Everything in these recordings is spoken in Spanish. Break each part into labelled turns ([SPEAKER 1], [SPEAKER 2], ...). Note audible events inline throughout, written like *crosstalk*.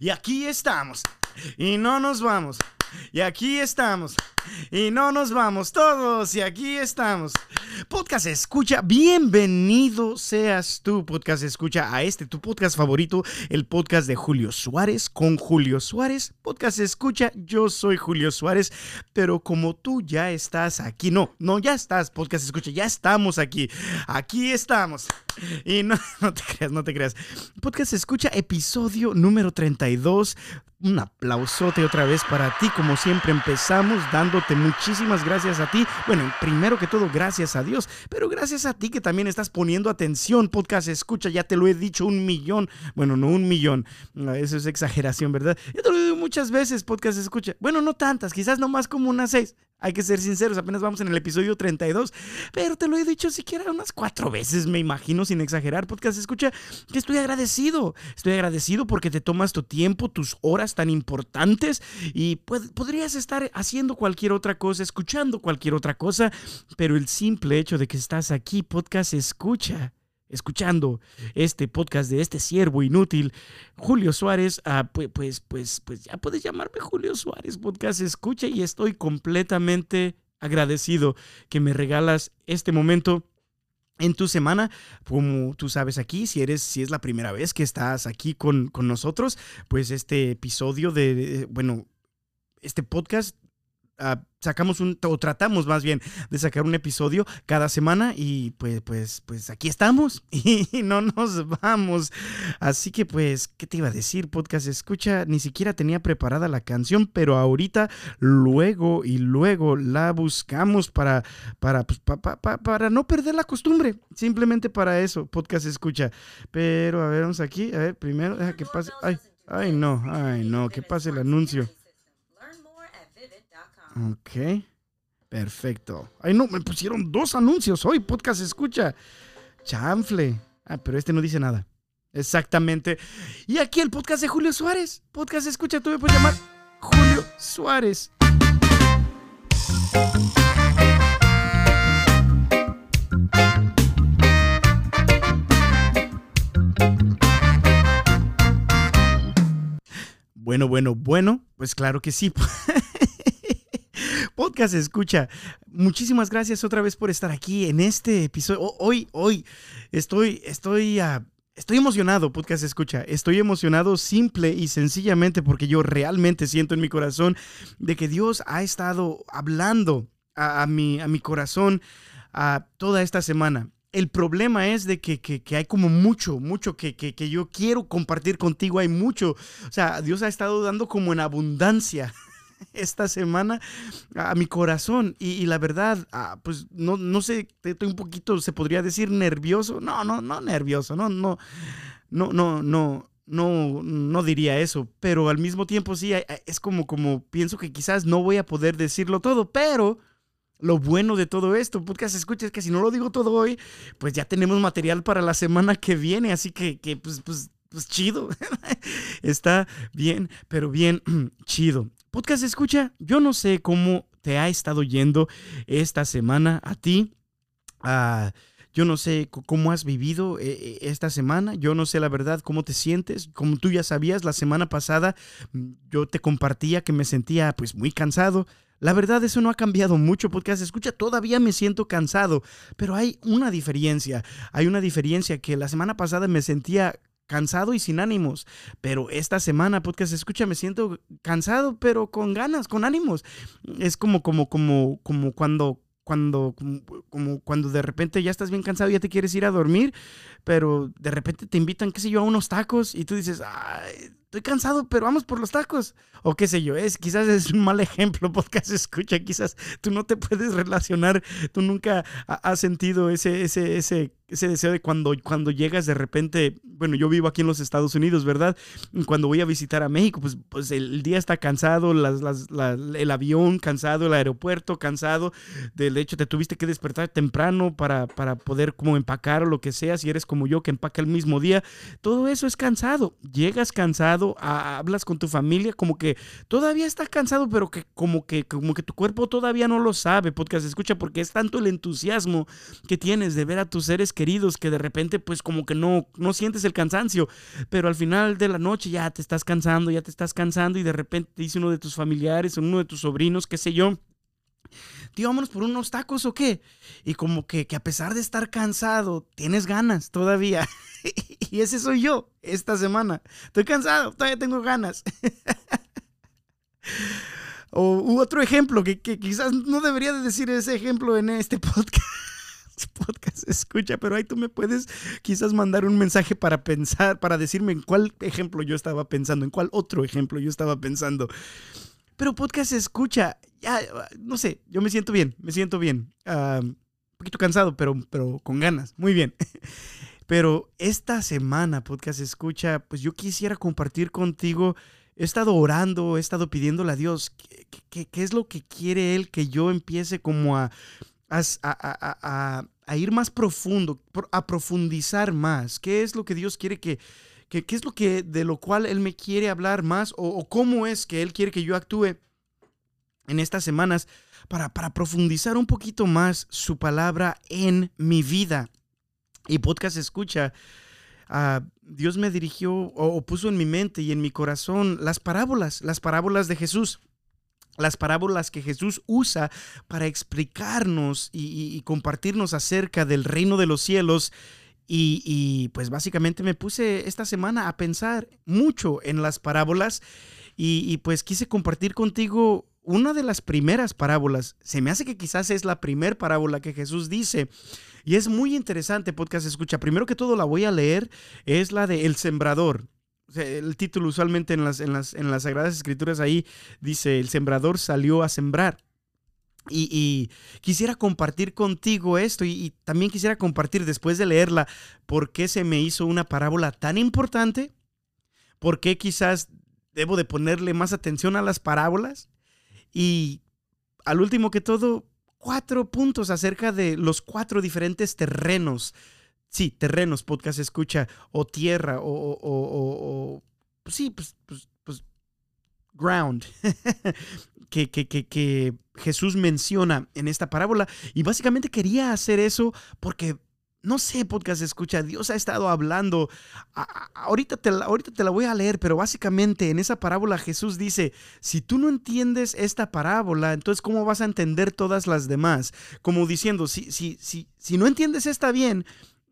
[SPEAKER 1] Y aquí estamos. Y no nos vamos. Y aquí estamos. *laughs* Y no nos vamos todos. Y aquí estamos. Podcast Escucha, bienvenido seas tú, Podcast Escucha, a este tu podcast favorito, el podcast de Julio Suárez con Julio Suárez. Podcast Escucha, yo soy Julio Suárez, pero como tú ya estás aquí, no, no, ya estás, Podcast Escucha, ya estamos aquí. Aquí estamos. Y no, *laughs* no te creas, no te creas. Podcast Escucha, episodio número 32 un aplausote otra vez para ti. Como siempre empezamos muchísimas gracias a ti. Bueno, primero que todo, gracias a Dios, pero gracias a ti que también estás poniendo atención. Podcast escucha, ya te lo he dicho un millón. Bueno, no un millón. Eso es exageración, ¿verdad? Ya te lo digo muchas veces, podcast escucha. Bueno, no tantas, quizás no más como unas seis. Hay que ser sinceros, apenas vamos en el episodio 32, pero te lo he dicho siquiera unas cuatro veces, me imagino, sin exagerar. Podcast, escucha, que estoy agradecido. Estoy agradecido porque te tomas tu tiempo, tus horas tan importantes y podrías estar haciendo cualquier otra cosa, escuchando cualquier otra cosa, pero el simple hecho de que estás aquí, podcast, escucha escuchando este podcast de este siervo inútil, Julio Suárez, pues, pues, pues, pues ya puedes llamarme Julio Suárez, podcast escucha y estoy completamente agradecido que me regalas este momento en tu semana, como tú sabes aquí, si eres, si es la primera vez que estás aquí con, con nosotros, pues este episodio de, bueno, este podcast Ah, sacamos un, o tratamos más bien de sacar un episodio cada semana y pues, pues, pues aquí estamos *laughs* y no nos vamos. Así que pues, ¿qué te iba a decir? Podcast escucha, ni siquiera tenía preparada la canción, pero ahorita luego y luego la buscamos para, para, pues, para no perder la costumbre. Simplemente para eso, podcast escucha. Pero a ver, vamos aquí, a ver, primero, deja que pase. Ay, ay no, ay no, que pase el anuncio. Ok. Perfecto. Ay, no, me pusieron dos anuncios hoy. Podcast escucha. Chanfle. Ah, pero este no dice nada. Exactamente. Y aquí el podcast de Julio Suárez. Podcast escucha, tú me puedes llamar Julio Suárez. Bueno, bueno, bueno, pues claro que sí. *laughs* podcast escucha. Muchísimas gracias otra vez por estar aquí en este episodio. Hoy, hoy estoy, estoy, uh, estoy emocionado, podcast escucha. Estoy emocionado simple y sencillamente porque yo realmente siento en mi corazón de que Dios ha estado hablando a, mi, a mi corazón a toda esta semana. El problema es de que, que, que, hay como mucho, mucho que, que, yo quiero compartir contigo. Hay mucho. O sea, Dios ha estado dando como en abundancia. *laughs* *laughs* esta semana a mi corazón. Y, la verdad, ah, pues no, no sé, estoy un poquito, se podría decir nervioso. No, no, no nervioso, no, no, no, no, no. No, no diría eso, pero al mismo tiempo sí, es como, como pienso que quizás no voy a poder decirlo todo, pero lo bueno de todo esto, podcast escucha, es que si no lo digo todo hoy, pues ya tenemos material para la semana que viene, así que, que pues, pues, pues chido. *laughs* Está bien, pero bien *clears throat* chido. Podcast escucha, yo no sé cómo te ha estado yendo esta semana a ti. Ah, yo no sé cómo has vivido eh, eh, esta semana, yo no sé la verdad cómo te sientes. Como tú ya sabías, la semana pasada mm, yo te compartía que me sentía pues muy cansado. La verdad eso no ha cambiado mucho, podcast escucha, todavía me siento cansado, pero hay una diferencia. Hay una diferencia que la semana pasada me sentía cansado y sin ánimos. Pero esta semana, podcast, escucha, me siento cansado, pero con ganas, con ánimos. Es como, como, como, como cuando cuando, como, cuando de repente ya estás bien cansado ya te quieres ir a dormir, pero de repente te invitan, qué sé yo, a unos tacos y tú dices, Ay, estoy cansado, pero vamos por los tacos. O qué sé yo, es, quizás es un mal ejemplo, *laughs* podcast escucha, quizás tú no te puedes relacionar, tú nunca has sentido ese, ese, ese ese deseo de cuando, cuando llegas de repente, bueno, yo vivo aquí en los Estados Unidos, ¿verdad? Cuando voy a visitar a México, pues, pues el día está cansado, las, el avión cansado, el aeropuerto cansado, del hecho te tuviste que despertar temprano para, para poder como empacar o lo que sea, si eres como yo que empaca el mismo día, todo eso es cansado, llegas cansado hablas con tu familia, como que todavía estás cansado, pero que como que como que tu cuerpo todavía no lo sabe, podcast escucha, porque es tanto el entusiasmo que tienes de ver a tus seres queridos que de repente pues como que no no sientes el cansancio, pero al final de la noche ya te estás cansando, ya te estás cansando y de repente dice uno de tus familiares, uno de tus sobrinos, qué sé yo, tío, vámonos por unos tacos o qué. Y como que, que a pesar de estar cansado, tienes ganas todavía. *laughs* y ese soy yo esta semana. Estoy cansado, todavía tengo ganas. *laughs* o otro ejemplo, que, que, quizás no debería de decir ese ejemplo en este podcast. *laughs* podcast escucha, pero ahí tú me puedes quizás mandar un mensaje para pensar, para decirme en cuál ejemplo yo estaba pensando, en cuál otro ejemplo yo estaba pensando. Pero podcast escucha, ya, no sé, yo me siento bien, me siento bien. un poquito cansado, pero, pero con ganas, muy bien. *laughs* Pero esta semana, podcast escucha, pues yo quisiera compartir contigo. He estado orando, he estado pidiéndole a Dios qué, es lo que quiere Él que yo empiece como a, a, a, ir más profundo, a profundizar más. ¿Qué es lo que Dios quiere que, ¿Qué, es lo que de lo cual Él me quiere hablar más o, cómo es que Él quiere que yo actúe en estas semanas para, para profundizar un poquito más su palabra en mi vida? Y podcast escucha, uh, Dios me dirigió o, puso en mi mente y en mi corazón las parábolas, las parábolas de Jesús las parábolas que Jesús usa para explicarnos y, compartirnos acerca del reino de los cielos y, pues básicamente me puse esta semana a pensar mucho en las parábolas y, pues quise compartir contigo una de las primeras parábolas. Se me hace que quizás es la primera parábola que Jesús dice. Y es muy interesante, podcast escucha. Primero que todo la voy a leer, es la de El Sembrador. el título usualmente en las, en, las, en las Sagradas Escrituras ahí dice, el sembrador salió a sembrar. Y, quisiera compartir contigo esto y, también quisiera compartir después de leerla por qué se me hizo una parábola tan importante, por qué quizás debo de ponerle más atención a las parábolas y al último que todo, cuatro puntos acerca de los cuatro diferentes terrenos. Sí, terrenos, podcast escucha, o tierra, o, o, o, pues sí, pues, pues, pues ground, *laughs* que, que, que, Jesús menciona en esta parábola. Y básicamente quería hacer eso porque no sé, podcast escucha, Dios ha estado hablando. ahorita, te la, ahorita te la voy a leer, pero básicamente en esa parábola Jesús dice, si tú no entiendes esta parábola, entonces ¿cómo vas a entender todas las demás? Como diciendo, si, si, si, si no entiendes esta bien,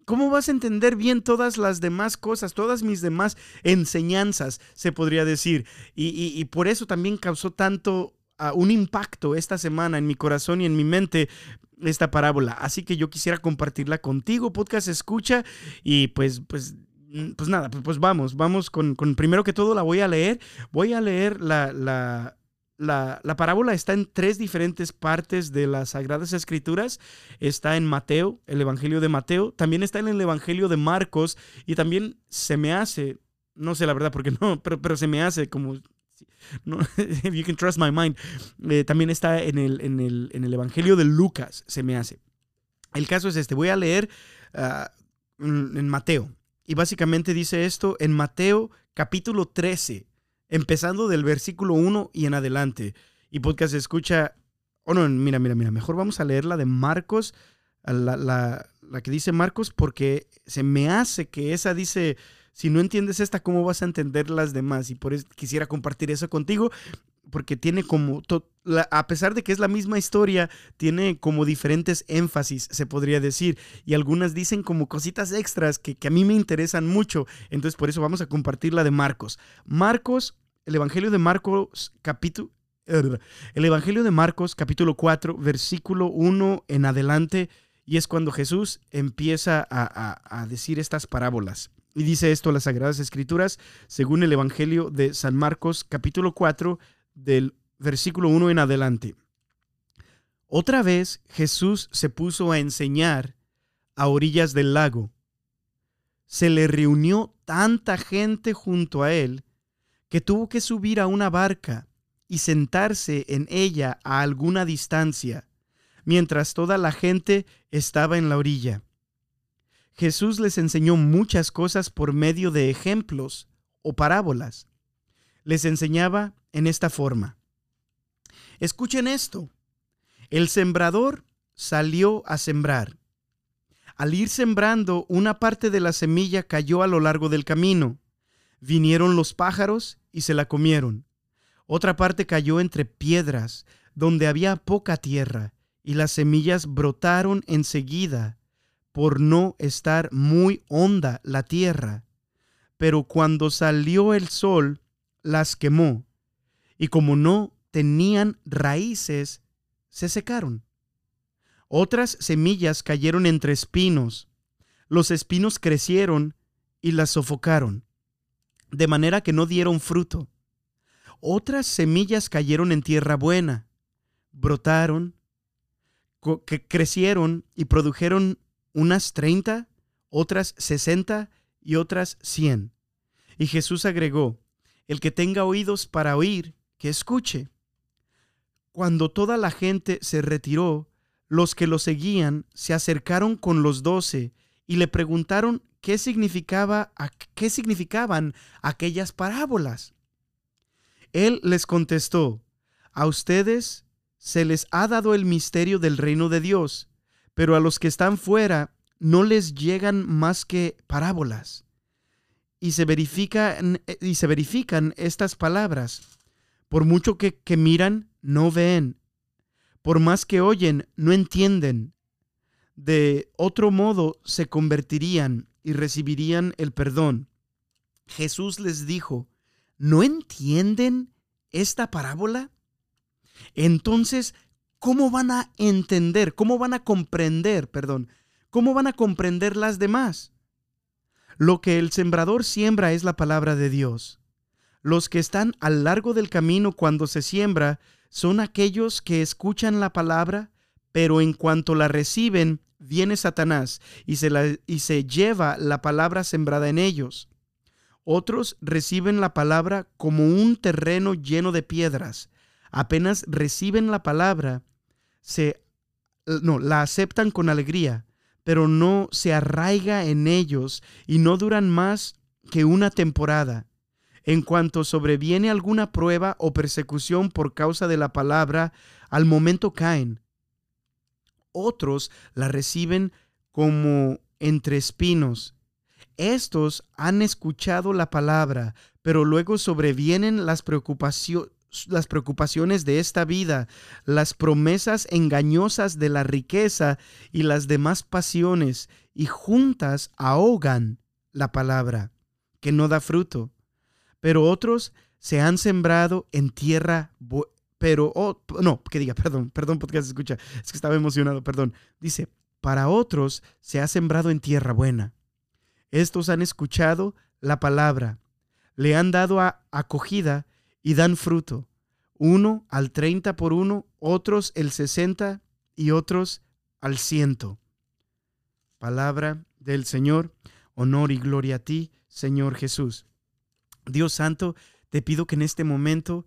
[SPEAKER 1] ¿cómo vas a entender bien todas las demás cosas, todas mis demás enseñanzas, se podría decir? Y, y por eso también causó tanto un impacto esta semana en mi corazón y en mi mente esta parábola. Así que yo quisiera compartirla contigo, podcast escucha, y pues, pues, mm, pues nada, pues, pues vamos, vamos con, con, primero que todo la voy a leer. Voy a leer la, la, la, la, parábola está en tres diferentes partes de las Sagradas Escrituras. Está en Mateo, el Evangelio de Mateo, también está en el Evangelio de Marcos y también se me hace, no sé la verdad porque no, pero, pero se me hace como no, *laughs* you can trust my mind. Eh, también está en el, en, el, en el Evangelio de Lucas, se me hace. El caso es este, voy a leer ah, en Mateo. Y básicamente dice esto en Mateo capítulo 13, empezando del versículo 1 y en adelante. Y podcast escucha, oh no, mira, mira, mira, mejor vamos a leer la de Marcos, la, la, la que dice Marcos, porque se me hace que esa dice si no entiendes esta, ¿cómo vas a entender las demás? Y por eso quisiera compartir eso contigo, porque tiene como, a pesar de que es la misma historia, tiene como diferentes énfasis, se podría decir, y algunas dicen como cositas extras que, a mí me interesan mucho, entonces por eso vamos a compartir la de Marcos. Marcos, el Evangelio de Marcos capítulo... El Evangelio de Marcos capítulo 4, versículo 1 en adelante, y es cuando Jesús empieza a decir estas parábolas. Y dice esto las Sagradas Escrituras, según el Evangelio de San Marcos capítulo 4 del versículo 1 en adelante. Otra vez Jesús se puso a enseñar a orillas del lago. Se le reunió tanta gente junto a él que tuvo que subir a una barca y sentarse en ella a alguna distancia, mientras toda la gente estaba en la orilla. Jesús les enseñó muchas cosas por medio de ejemplos o parábolas. les enseñaba en esta forma. Escuchen esto. El sembrador salió a sembrar. Al ir sembrando, una parte de la semilla cayó a lo largo del camino. Vinieron los pájaros y se la comieron. Otra parte cayó entre piedras, donde había poca tierra, y las semillas brotaron enseguida, por no estar muy honda la tierra. Pero cuando salió el sol, las quemó, y como no tenían raíces, se secaron. Otras semillas cayeron entre espinos. Los espinos crecieron y las sofocaron, de manera que no dieron fruto. Otras semillas cayeron en tierra buena, brotaron, crecieron y produjeron unas treinta, otras sesenta y otras cien. Y Jesús agregó, el que tenga oídos para oír, que escuche. Cuando toda la gente se retiró, los que lo seguían se acercaron con los doce y le preguntaron qué, significaba, qué significaban aquellas parábolas. Él les contestó, a ustedes se les ha dado el misterio del reino de Dios, pero a los que están fuera no les llegan más que parábolas. Y se verifican, y se verifican estas palabras. Por mucho que, que miran, no ven. Por más que oyen, no entienden. De otro modo se convertirían y recibirían el perdón. Jesús les dijo, ¿no entienden esta parábola? Entonces, ¿cómo van a entender? ¿Cómo van a comprender, perdón? ¿Cómo van a comprender las demás? Lo que el sembrador siembra es la palabra de Dios. Los que están al largo del camino cuando se siembra son aquellos que escuchan la palabra, pero en cuanto la reciben, viene Satanás y se, la, y se lleva la palabra sembrada en ellos. Otros reciben la palabra como un terreno lleno de piedras. Apenas reciben la palabra, se no, la aceptan con alegría, pero no se arraiga en ellos y no duran más que una temporada. En cuanto sobreviene alguna prueba o persecución por causa de la palabra, al momento caen. Otros la reciben como entre espinos. Estos han escuchado la palabra, pero luego sobrevienen las preocupaciones las preocupaciones de esta vida, las promesas engañosas de la riqueza y las demás pasiones, y juntas ahogan la palabra, que no da fruto. Pero otros se han sembrado en tierra, pero, no, que diga, perdón, perdón, porque se escucha, es que estaba emocionado, perdón. Dice, para otros se ha sembrado en tierra buena. Estos han escuchado la palabra, le han dado acogida y dan fruto, uno al treinta por uno, otros el sesenta y otros al ciento. Palabra del Señor, honor y gloria a ti, Señor Jesús. Dios Santo, te pido que en este momento,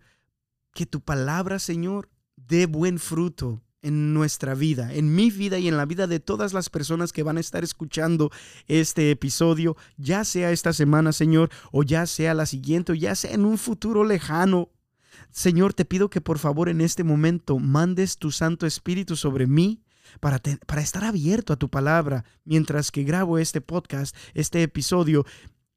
[SPEAKER 1] que tu palabra, Señor, dé buen fruto en nuestra vida, en mi vida y en la vida de todas las personas que van a estar escuchando este episodio, ya sea esta semana, Señor, o ya sea la siguiente, o ya sea en un futuro lejano. Señor, te pido que por favor en este momento mandes tu Santo Espíritu sobre mí para, para estar abierto a tu palabra mientras que grabo este podcast, este episodio,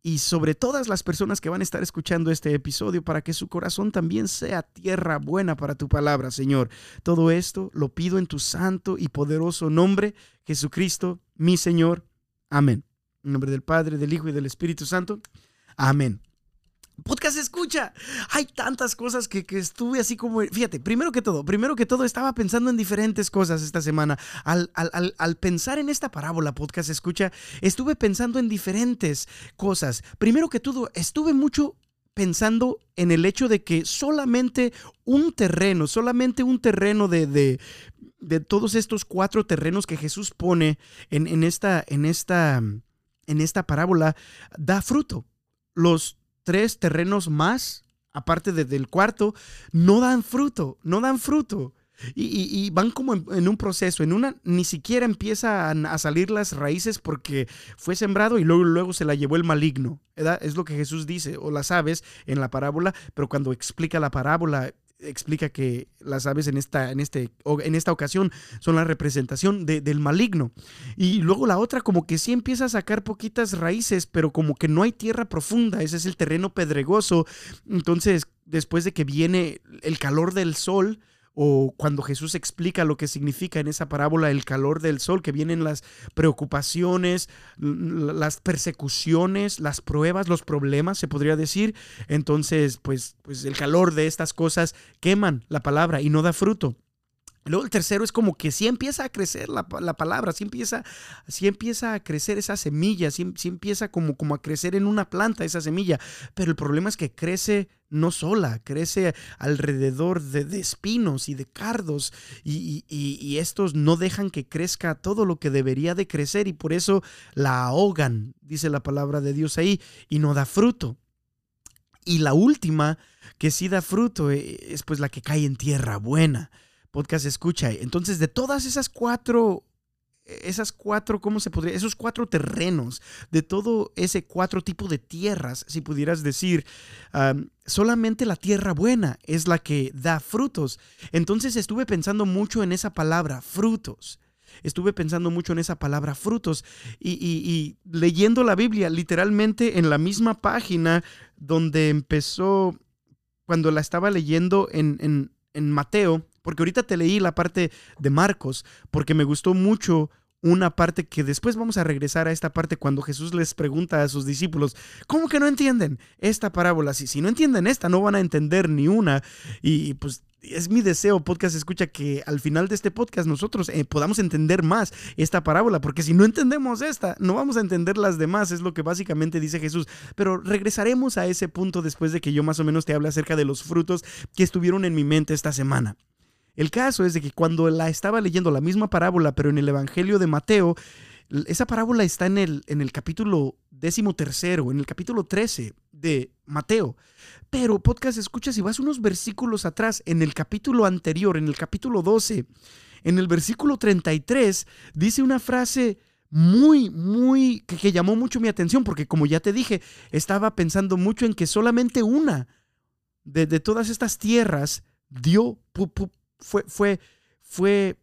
[SPEAKER 1] y sobre todas las personas que van a estar escuchando este episodio para que su corazón también sea tierra buena para tu palabra, Señor. Todo esto lo pido en tu santo y poderoso nombre, Jesucristo, mi Señor. Amén. En nombre del Padre, del Hijo y del Espíritu Santo. Amén. Podcast escucha. Hay tantas cosas que, estuve así como. Fíjate, primero que todo, primero que todo, estaba pensando en diferentes cosas esta semana. Al, al, pensar en esta parábola, podcast escucha, estuve pensando en diferentes cosas. Primero que todo, estuve mucho pensando en el hecho de que solamente un terreno, solamente un terreno de, de, de todos estos cuatro terrenos que Jesús pone en, en, esta, en, esta, en esta parábola, da fruto. Los tres terrenos más, aparte del cuarto, no dan fruto, no dan fruto. Y, van como en, un proceso. En una ni siquiera empiezan a salir las raíces porque fue sembrado y luego, luego se la llevó el maligno. Es lo que Jesús dice, o las aves en la parábola, pero cuando explica la parábola, explica que las aves en esta, en este, en esta ocasión son la representación del maligno. Y luego la otra como que sí empieza a sacar poquitas raíces, pero como que no hay tierra profunda, ese es el terreno pedregoso. Entonces, después de que viene el calor del sol, o cuando Jesús explica lo que significa en esa parábola el calor del sol, que vienen las preocupaciones, las persecuciones, las pruebas, los problemas, se podría decir. Entonces, pues, pues el calor de estas cosas queman la palabra y no da fruto. Luego el tercero es como que sí empieza a crecer la, palabra, sí empieza, empieza a crecer esa semilla, sí, empieza como, como a crecer en una planta esa semilla, pero el problema es que crece no sola, crece alrededor de, espinos y de cardos y, y, estos no dejan que crezca todo lo que debería de crecer y por eso la ahogan, dice la palabra de Dios ahí, y no da fruto. Y la última que sí da fruto eh, es pues la que cae en tierra buena podcast escucha. Entonces, de todas esas cuatro, esas cuatro, ¿cómo se podría? Esos cuatro terrenos, de todo ese cuatro tipos de tierras, si pudieras decir, solamente la tierra buena es la que da frutos. Entonces estuve pensando mucho en esa palabra, frutos. Estuve pensando mucho en esa palabra frutos y, leyendo la Biblia, literalmente en la misma página donde empezó, cuando la estaba leyendo en, en Mateo, porque ahorita te leí la parte de Marcos, porque me gustó mucho una parte que después vamos a regresar a esta parte cuando Jesús les pregunta a sus discípulos, ¿cómo que no entienden esta parábola? Si, no entienden esta, no van a entender ni una. Y pues es mi deseo, podcast escucha, que al final de este podcast nosotros eh, podamos entender más esta parábola, porque si no entendemos esta, no vamos a entender las demás, es lo que básicamente dice Jesús. Pero regresaremos a ese punto después de que yo más o menos te hable acerca de los frutos que estuvieron en mi mente esta semana. El caso es de que cuando la estaba leyendo la misma parábola, pero en el Evangelio de Mateo, esa parábola está en el, en el capítulo décimo tercero, en el capítulo 13 de Mateo. Pero podcast, escucha, si vas unos versículos atrás, en el capítulo anterior, en el capítulo 12, en el versículo 33, dice una frase muy, muy, que, llamó mucho mi atención, porque como ya te dije, estaba pensando mucho en que solamente una de, todas estas tierras dio, fue, fue, fue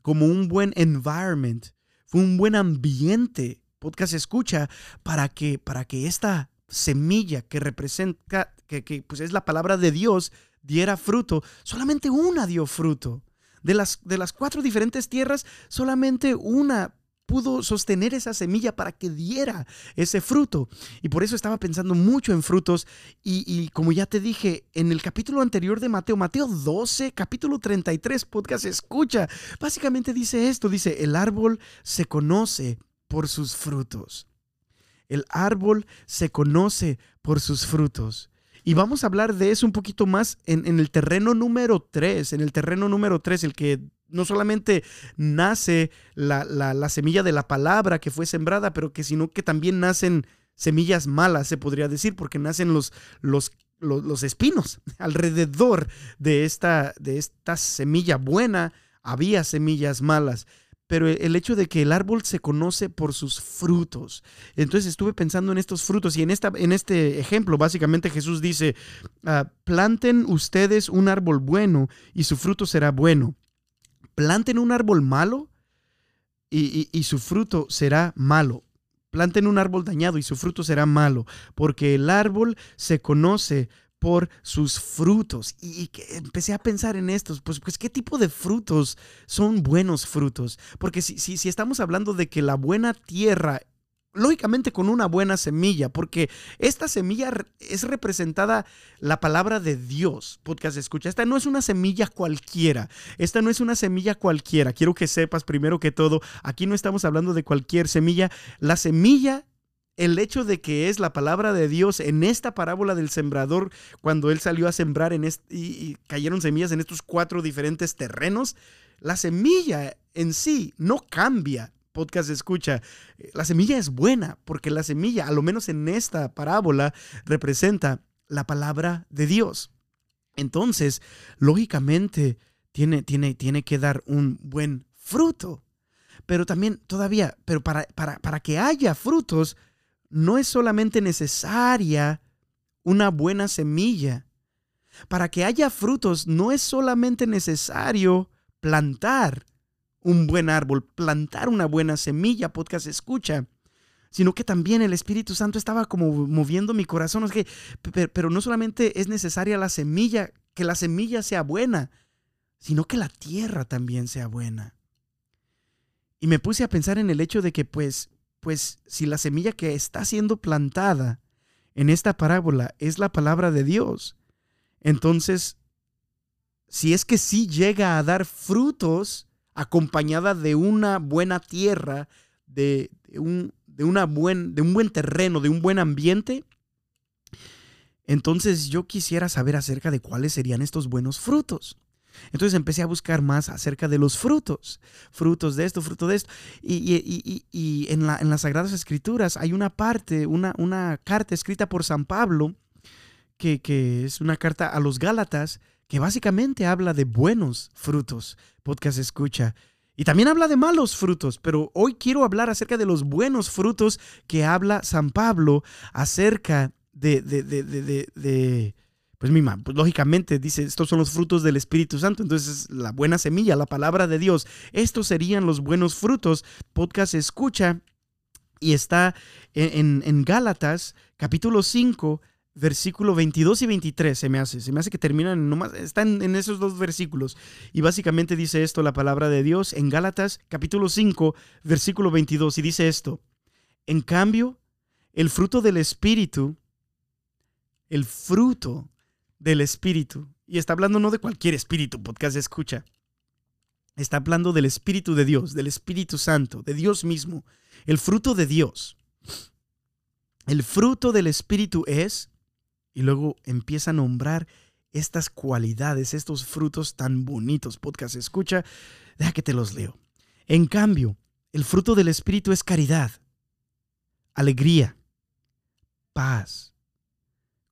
[SPEAKER 1] como un buen environment, fue un buen ambiente, podcast escucha, para que, para que esta semilla que representa, que, que pues es la palabra de Dios, diera fruto. Solamente una dio fruto. De las, de las cuatro diferentes tierras, solamente una pudo sostener esa semilla para que diera ese fruto. Y por eso estaba pensando mucho en frutos. Y, como ya te dije, en el capítulo anterior de Mateo, Mateo 12, capítulo 33, podcast escucha, básicamente dice esto, dice, el árbol se conoce por sus frutos. El árbol se conoce por sus frutos. Y vamos a hablar de eso un poquito más en, en el terreno número 3, en el terreno número 3, el que no solamente nace la, semilla de la palabra que fue sembrada, pero que sino que también nacen semillas malas, se podría decir, porque nacen los, los, los, espinos *laughs* alrededor de esta, de esta semilla buena, había semillas malas. Pero el hecho de que el árbol se conoce por sus frutos. Entonces estuve pensando en estos frutos y en, esta, en este ejemplo, básicamente Jesús dice, ah, planten ustedes un árbol bueno y su fruto será bueno planten un árbol malo y, su fruto será malo. Planten un árbol dañado y su fruto será malo, porque el árbol se conoce por sus frutos. Y, empecé a pensar en estos, pues, pues qué tipo de frutos son buenos frutos. Porque si, si, si estamos hablando de que la buena tierra lógicamente con una buena semilla, porque esta semilla es representada la palabra de Dios. Podcast escucha, esta no es una semilla cualquiera, esta no es una semilla cualquiera. Quiero que sepas primero que todo, aquí no estamos hablando de cualquier semilla, la semilla el hecho de que es la palabra de Dios en esta parábola del sembrador, cuando él salió a sembrar en y, y, cayeron semillas en estos cuatro diferentes terrenos, la semilla en sí no cambia, podcast escucha, la semilla es buena, porque la semilla, a lo menos en esta parábola, representa la palabra de Dios. Entonces, lógicamente, tiene, tiene, tiene que dar un buen fruto. Pero también todavía, pero para, para, para que haya frutos, no es solamente necesaria una buena semilla. Para que haya frutos, no es solamente necesario plantar un buen árbol, plantar una buena semilla, podcast escucha, sino que también el Espíritu Santo estaba como moviendo mi corazón. Es que, pero no solamente es necesaria la semilla, que la semilla sea buena, sino que la tierra también sea buena. Y me puse a pensar en el hecho de que, pues, pues, si la semilla que está siendo plantada en esta parábola es la palabra de Dios, entonces, si es que sí llega a dar frutos acompañada de una buena tierra, de, un, de, una buen, de un buen terreno, de un buen ambiente, entonces yo quisiera saber acerca de cuáles serían estos buenos frutos. Entonces empecé a buscar más acerca de los frutos, frutos de esto, fruto de esto. Y, en, la, en, las Sagradas Escrituras hay una parte, una, una carta escrita por San Pablo, que, que, es una carta a los Gálatas, que básicamente habla de buenos frutos. Podcast escucha. Y también habla de malos frutos, pero hoy quiero hablar acerca de los buenos frutos que habla San Pablo acerca de, de, de, de pues mi pues lógicamente dice, estos son los frutos del Espíritu Santo, entonces la buena semilla, la palabra de Dios, estos serían los buenos frutos. Podcast escucha y está en, en, Gálatas capítulo 5, versículo 22 y 23, se me hace, se me hace que terminan nomás, están en esos dos versículos. Y básicamente dice esto la palabra de Dios en Gálatas capítulo 5, versículo 22, y dice esto, en cambio, el fruto del Espíritu, el fruto del Espíritu. Y está hablando no de cualquier espíritu, podcast escucha. Está hablando del Espíritu de Dios, del Espíritu Santo, de Dios mismo. El fruto de Dios. El fruto del Espíritu es, y luego empieza a nombrar estas cualidades, estos frutos tan bonitos, podcast escucha, deja que te los leo. En cambio, el fruto del Espíritu es caridad, alegría, paz,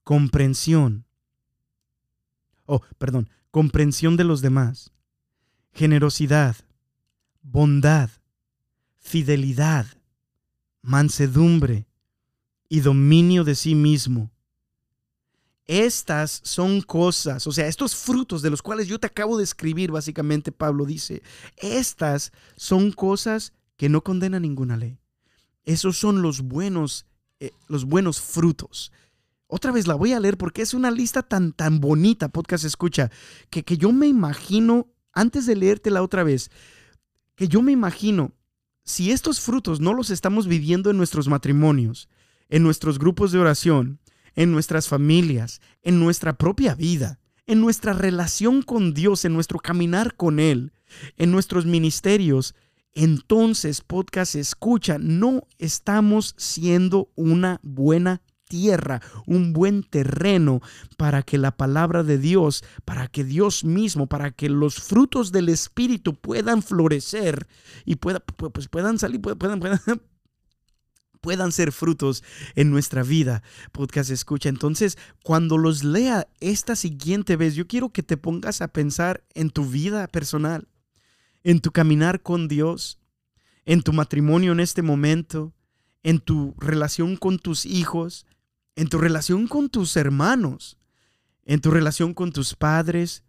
[SPEAKER 1] comprensión, oh, perdón, comprensión de los demás, generosidad, bondad, fidelidad, mansedumbre y dominio de sí mismo. Estas son cosas, o sea, estos frutos de los cuales yo te acabo de escribir, básicamente Pablo dice, estas son cosas que no condenan ninguna ley. Esos son los buenos, eh, los buenos frutos. Otra vez la voy a leer porque es una lista tan, tan bonita, podcast escucha, que, que yo me imagino, antes de leértela otra vez, que yo me imagino, si estos frutos no los estamos viviendo en nuestros matrimonios, en nuestros grupos de oración, en nuestras familias, en nuestra propia vida, en nuestra relación con Dios, en nuestro caminar con Él, en nuestros ministerios, entonces podcast escucha, no estamos siendo una buena tierra, un buen terreno para que la palabra de Dios, para que Dios mismo, para que los frutos del Espíritu puedan florecer y pues puedan salir, puedan, puedan ser frutos en nuestra vida. Podcast escucha. Entonces, cuando los lea esta siguiente vez, yo quiero que te pongas a pensar en tu vida personal, en tu caminar con Dios, en tu matrimonio en este momento, en tu relación con tus hijos, en tu relación con tus hermanos, en tu relación con tus padres,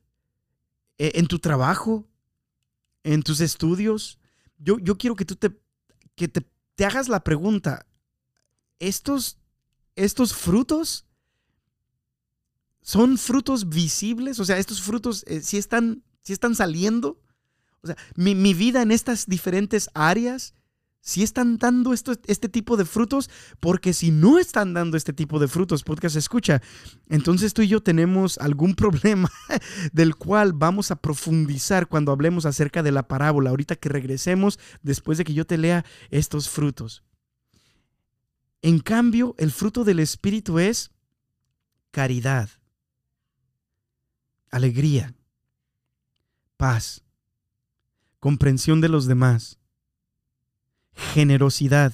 [SPEAKER 1] e, en tu trabajo, en tus estudios. Yo, yo quiero que tú te, que te, hagas la pregunta, ¿estos, estos frutos son frutos visibles? O sea, estos frutos si eh, están, están saliendo. O sea, mi, mi vida en estas diferentes áreas si están dando este tipo de frutos, porque si no están dando este tipo de frutos, podcast escucha, entonces tú y yo tenemos algún *laughs* problema del cual vamos a profundizar cuando hablemos acerca de la parábola, ahorita que regresemos después de que yo te lea estos frutos. En cambio, el fruto del Espíritu es caridad, alegría, paz, comprensión de los demás generosidad,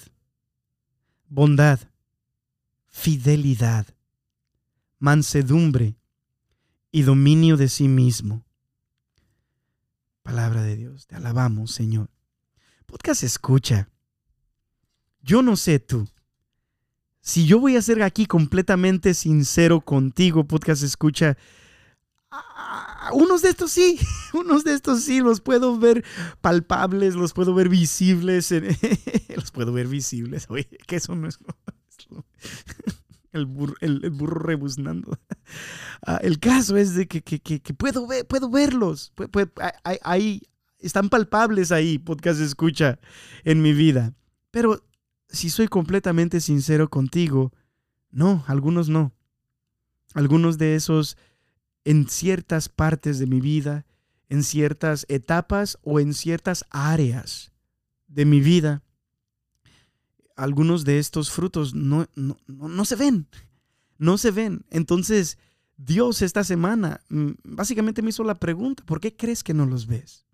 [SPEAKER 1] bondad, fidelidad, mansedumbre y dominio de sí mismo. Palabra de Dios, te alabamos, Señor. Podcast escucha. Yo no sé tú. Si yo voy a ser aquí completamente sincero contigo, podcast escucha, unos de estos sí, *laughs* unos de estos sí los puedo ver palpables, los puedo ver visibles, *laughs* los puedo ver visibles. Oye, que eso no es *laughs* el burro, el, burro rebuznando. Ah, el caso es de que, puedo, ver, puedo verlos, están palpables ahí, podcast escucha en mi vida. Pero si soy completamente sincero contigo, no, algunos no. Algunos de esos en ciertas partes de mi vida, en ciertas etapas o en ciertas áreas de mi vida, algunos de estos frutos no, no, se ven, no se ven. Entonces, Dios esta semana mm, básicamente me hizo la pregunta, ¿por qué crees que no los ves?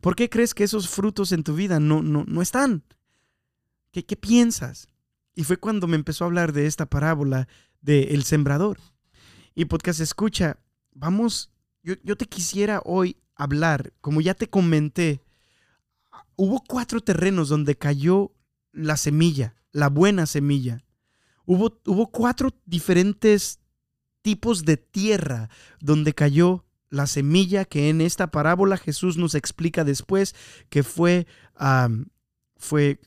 [SPEAKER 1] ¿Por qué crees que esos frutos en tu vida no, no, no están? ¿Qué, ¿Qué piensas? Y fue cuando me empezó a hablar de esta parábola del el sembrador. Y podcast escucha, vamos, yo, te quisiera hoy hablar, como ya te comenté, hubo cuatro terrenos donde cayó la semilla, la buena semilla. Hubo, hubo cuatro diferentes tipos de tierra donde cayó la semilla que en esta parábola Jesús nos explica después que fue, fue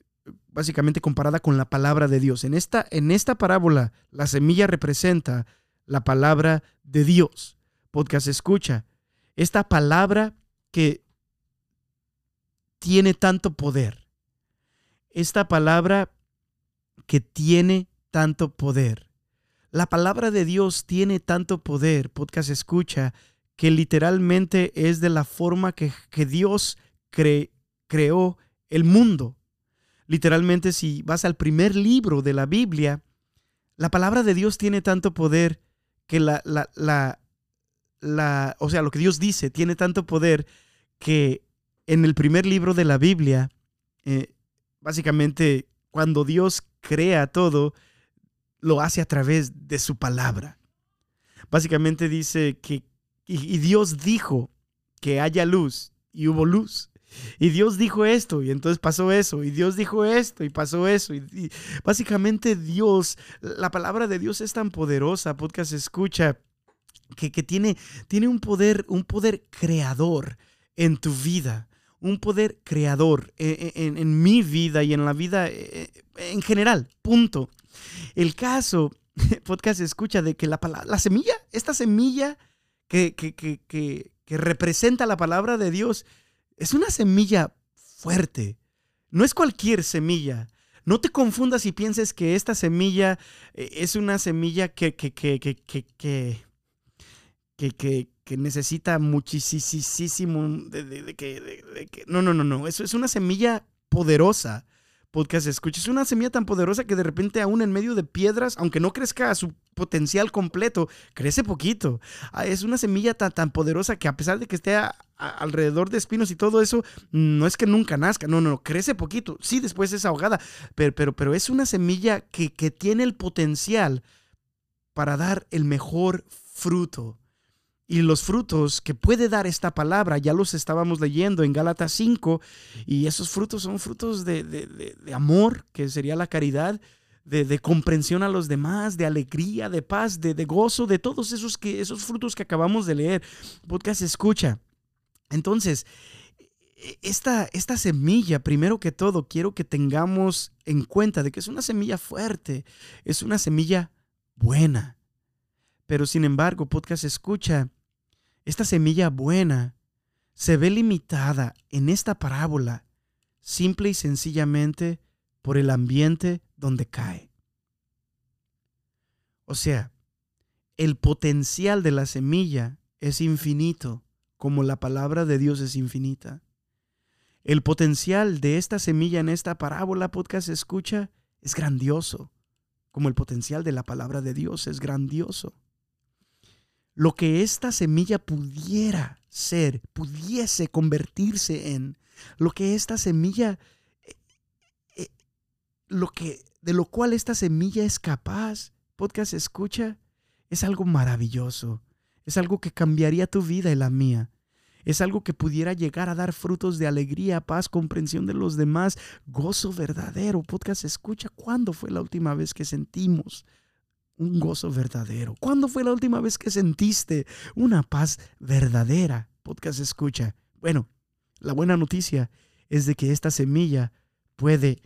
[SPEAKER 1] básicamente comparada con la palabra de Dios. En esta, en esta parábola la semilla representa la palabra de Dios podcast escucha, esta palabra que tiene tanto poder, esta palabra que tiene tanto poder. La palabra de Dios tiene tanto poder, podcast escucha, que literalmente es de la forma que, Dios creó el mundo. Literalmente si vas al primer libro de la Biblia, la palabra de Dios tiene tanto poder que la, la, la, o sea, lo que Dios dice tiene tanto poder que en el primer libro de la Biblia, eh, básicamente cuando Dios crea todo, lo hace a través de su palabra. Básicamente dice que, y, Dios dijo que haya luz y hubo luz. Y Dios dijo esto y entonces pasó eso. Y Dios dijo esto y pasó eso. Y, básicamente Dios, la palabra de Dios es tan poderosa, podcast escucha, que, tiene, tiene un poder, un poder creador en tu vida, un poder creador eh, eh, en, mi vida y en la vida eh, en general, punto. El caso, *laughs* podcast escucha de que la, la semilla, esta semilla que, que, que, que representa la palabra de Dios, es una semilla fuerte, no es cualquier semilla. No te confundas y pienses que esta semilla es una semilla que, que, que, que, que, necesita muchísimo de, que, no, no, no, no, eso es una semilla poderosa. Podcast escucha, es una semilla tan poderosa que de repente aún en medio de piedras, aunque no crezca a su potencial completo, crece poquito. Ah, es una semilla tan, tan poderosa que a pesar de que esté alrededor de espinos y todo eso, no es que nunca nazca, no, no, crece poquito. Sí, después es ahogada, pero, pero, pero es una semilla que, que tiene el potencial para dar el mejor fruto. Y los frutos que puede dar esta palabra, ya los estábamos leyendo en Gálatas 5, y esos frutos son frutos de, amor, que sería la caridad, de, comprensión a los demás, de alegría, de paz, de, gozo, de todos esos, que, esos frutos que acabamos de leer. Podcast escucha. Entonces, esta, esta semilla, primero que todo, quiero que tengamos en cuenta de que es una semilla fuerte, es una semilla buena. Pero sin embargo, podcast escucha, esta semilla buena se ve limitada en esta parábola simple y sencillamente por el ambiente donde cae. O sea, el potencial de la semilla es infinito, como la palabra de Dios es infinita. El potencial de esta semilla en esta parábola podcast escucha es grandioso, como el potencial de la palabra de Dios es grandioso lo que esta semilla pudiera ser, pudiese convertirse en, lo que esta semilla, eh, eh, lo que, de lo cual esta semilla es capaz, podcast escucha, es algo maravilloso, es algo que cambiaría tu vida y la mía. Es algo que pudiera llegar a dar frutos de alegría, paz, comprensión de los demás, gozo verdadero. Podcast escucha, ¿cuándo fue la última vez que sentimos un gozo verdadero? ¿Cuándo fue la última vez que sentiste una paz verdadera? Podcast escucha. Bueno, la buena noticia es de que esta semilla puede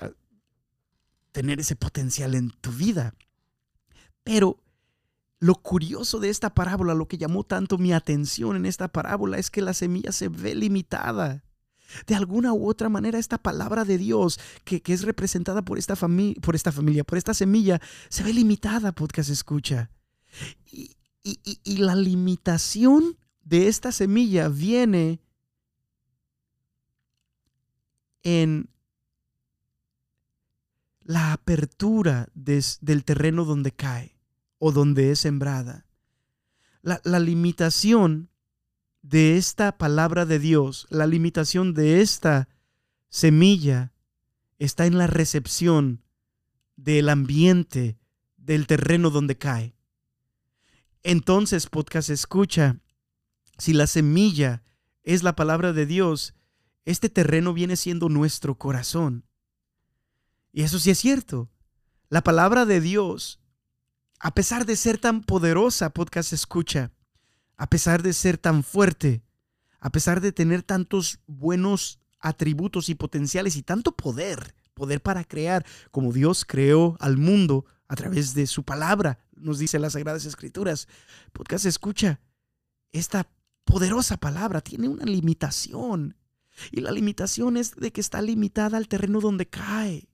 [SPEAKER 1] ah, tener ese potencial en tu vida. Pero lo curioso de esta parábola, lo que llamó tanto mi atención en esta parábola es que la semilla se ve limitada. De alguna u otra manera, esta palabra de Dios que, es representada por esta, por esta familia, por esta semilla, se ve limitada, podcast escucha. Y, y la limitación de esta semilla viene en la apertura del terreno donde cae o donde es sembrada. La, la limitación de esta palabra de Dios, la limitación de esta semilla está en la recepción del ambiente del terreno donde cae. Entonces, podcast escucha, si la semilla es la palabra de Dios, este terreno viene siendo nuestro corazón. Y eso sí es cierto. La palabra de Dios a pesar de ser tan poderosa, podcast escucha, a pesar de ser tan fuerte, a pesar de tener tantos buenos atributos y potenciales y tanto poder, poder para crear, como Dios creó al mundo a través de su palabra, nos dice las Sagradas Escrituras. Podcast escucha, esta poderosa palabra tiene una limitación. Y la limitación es de que está limitada al terreno donde cae.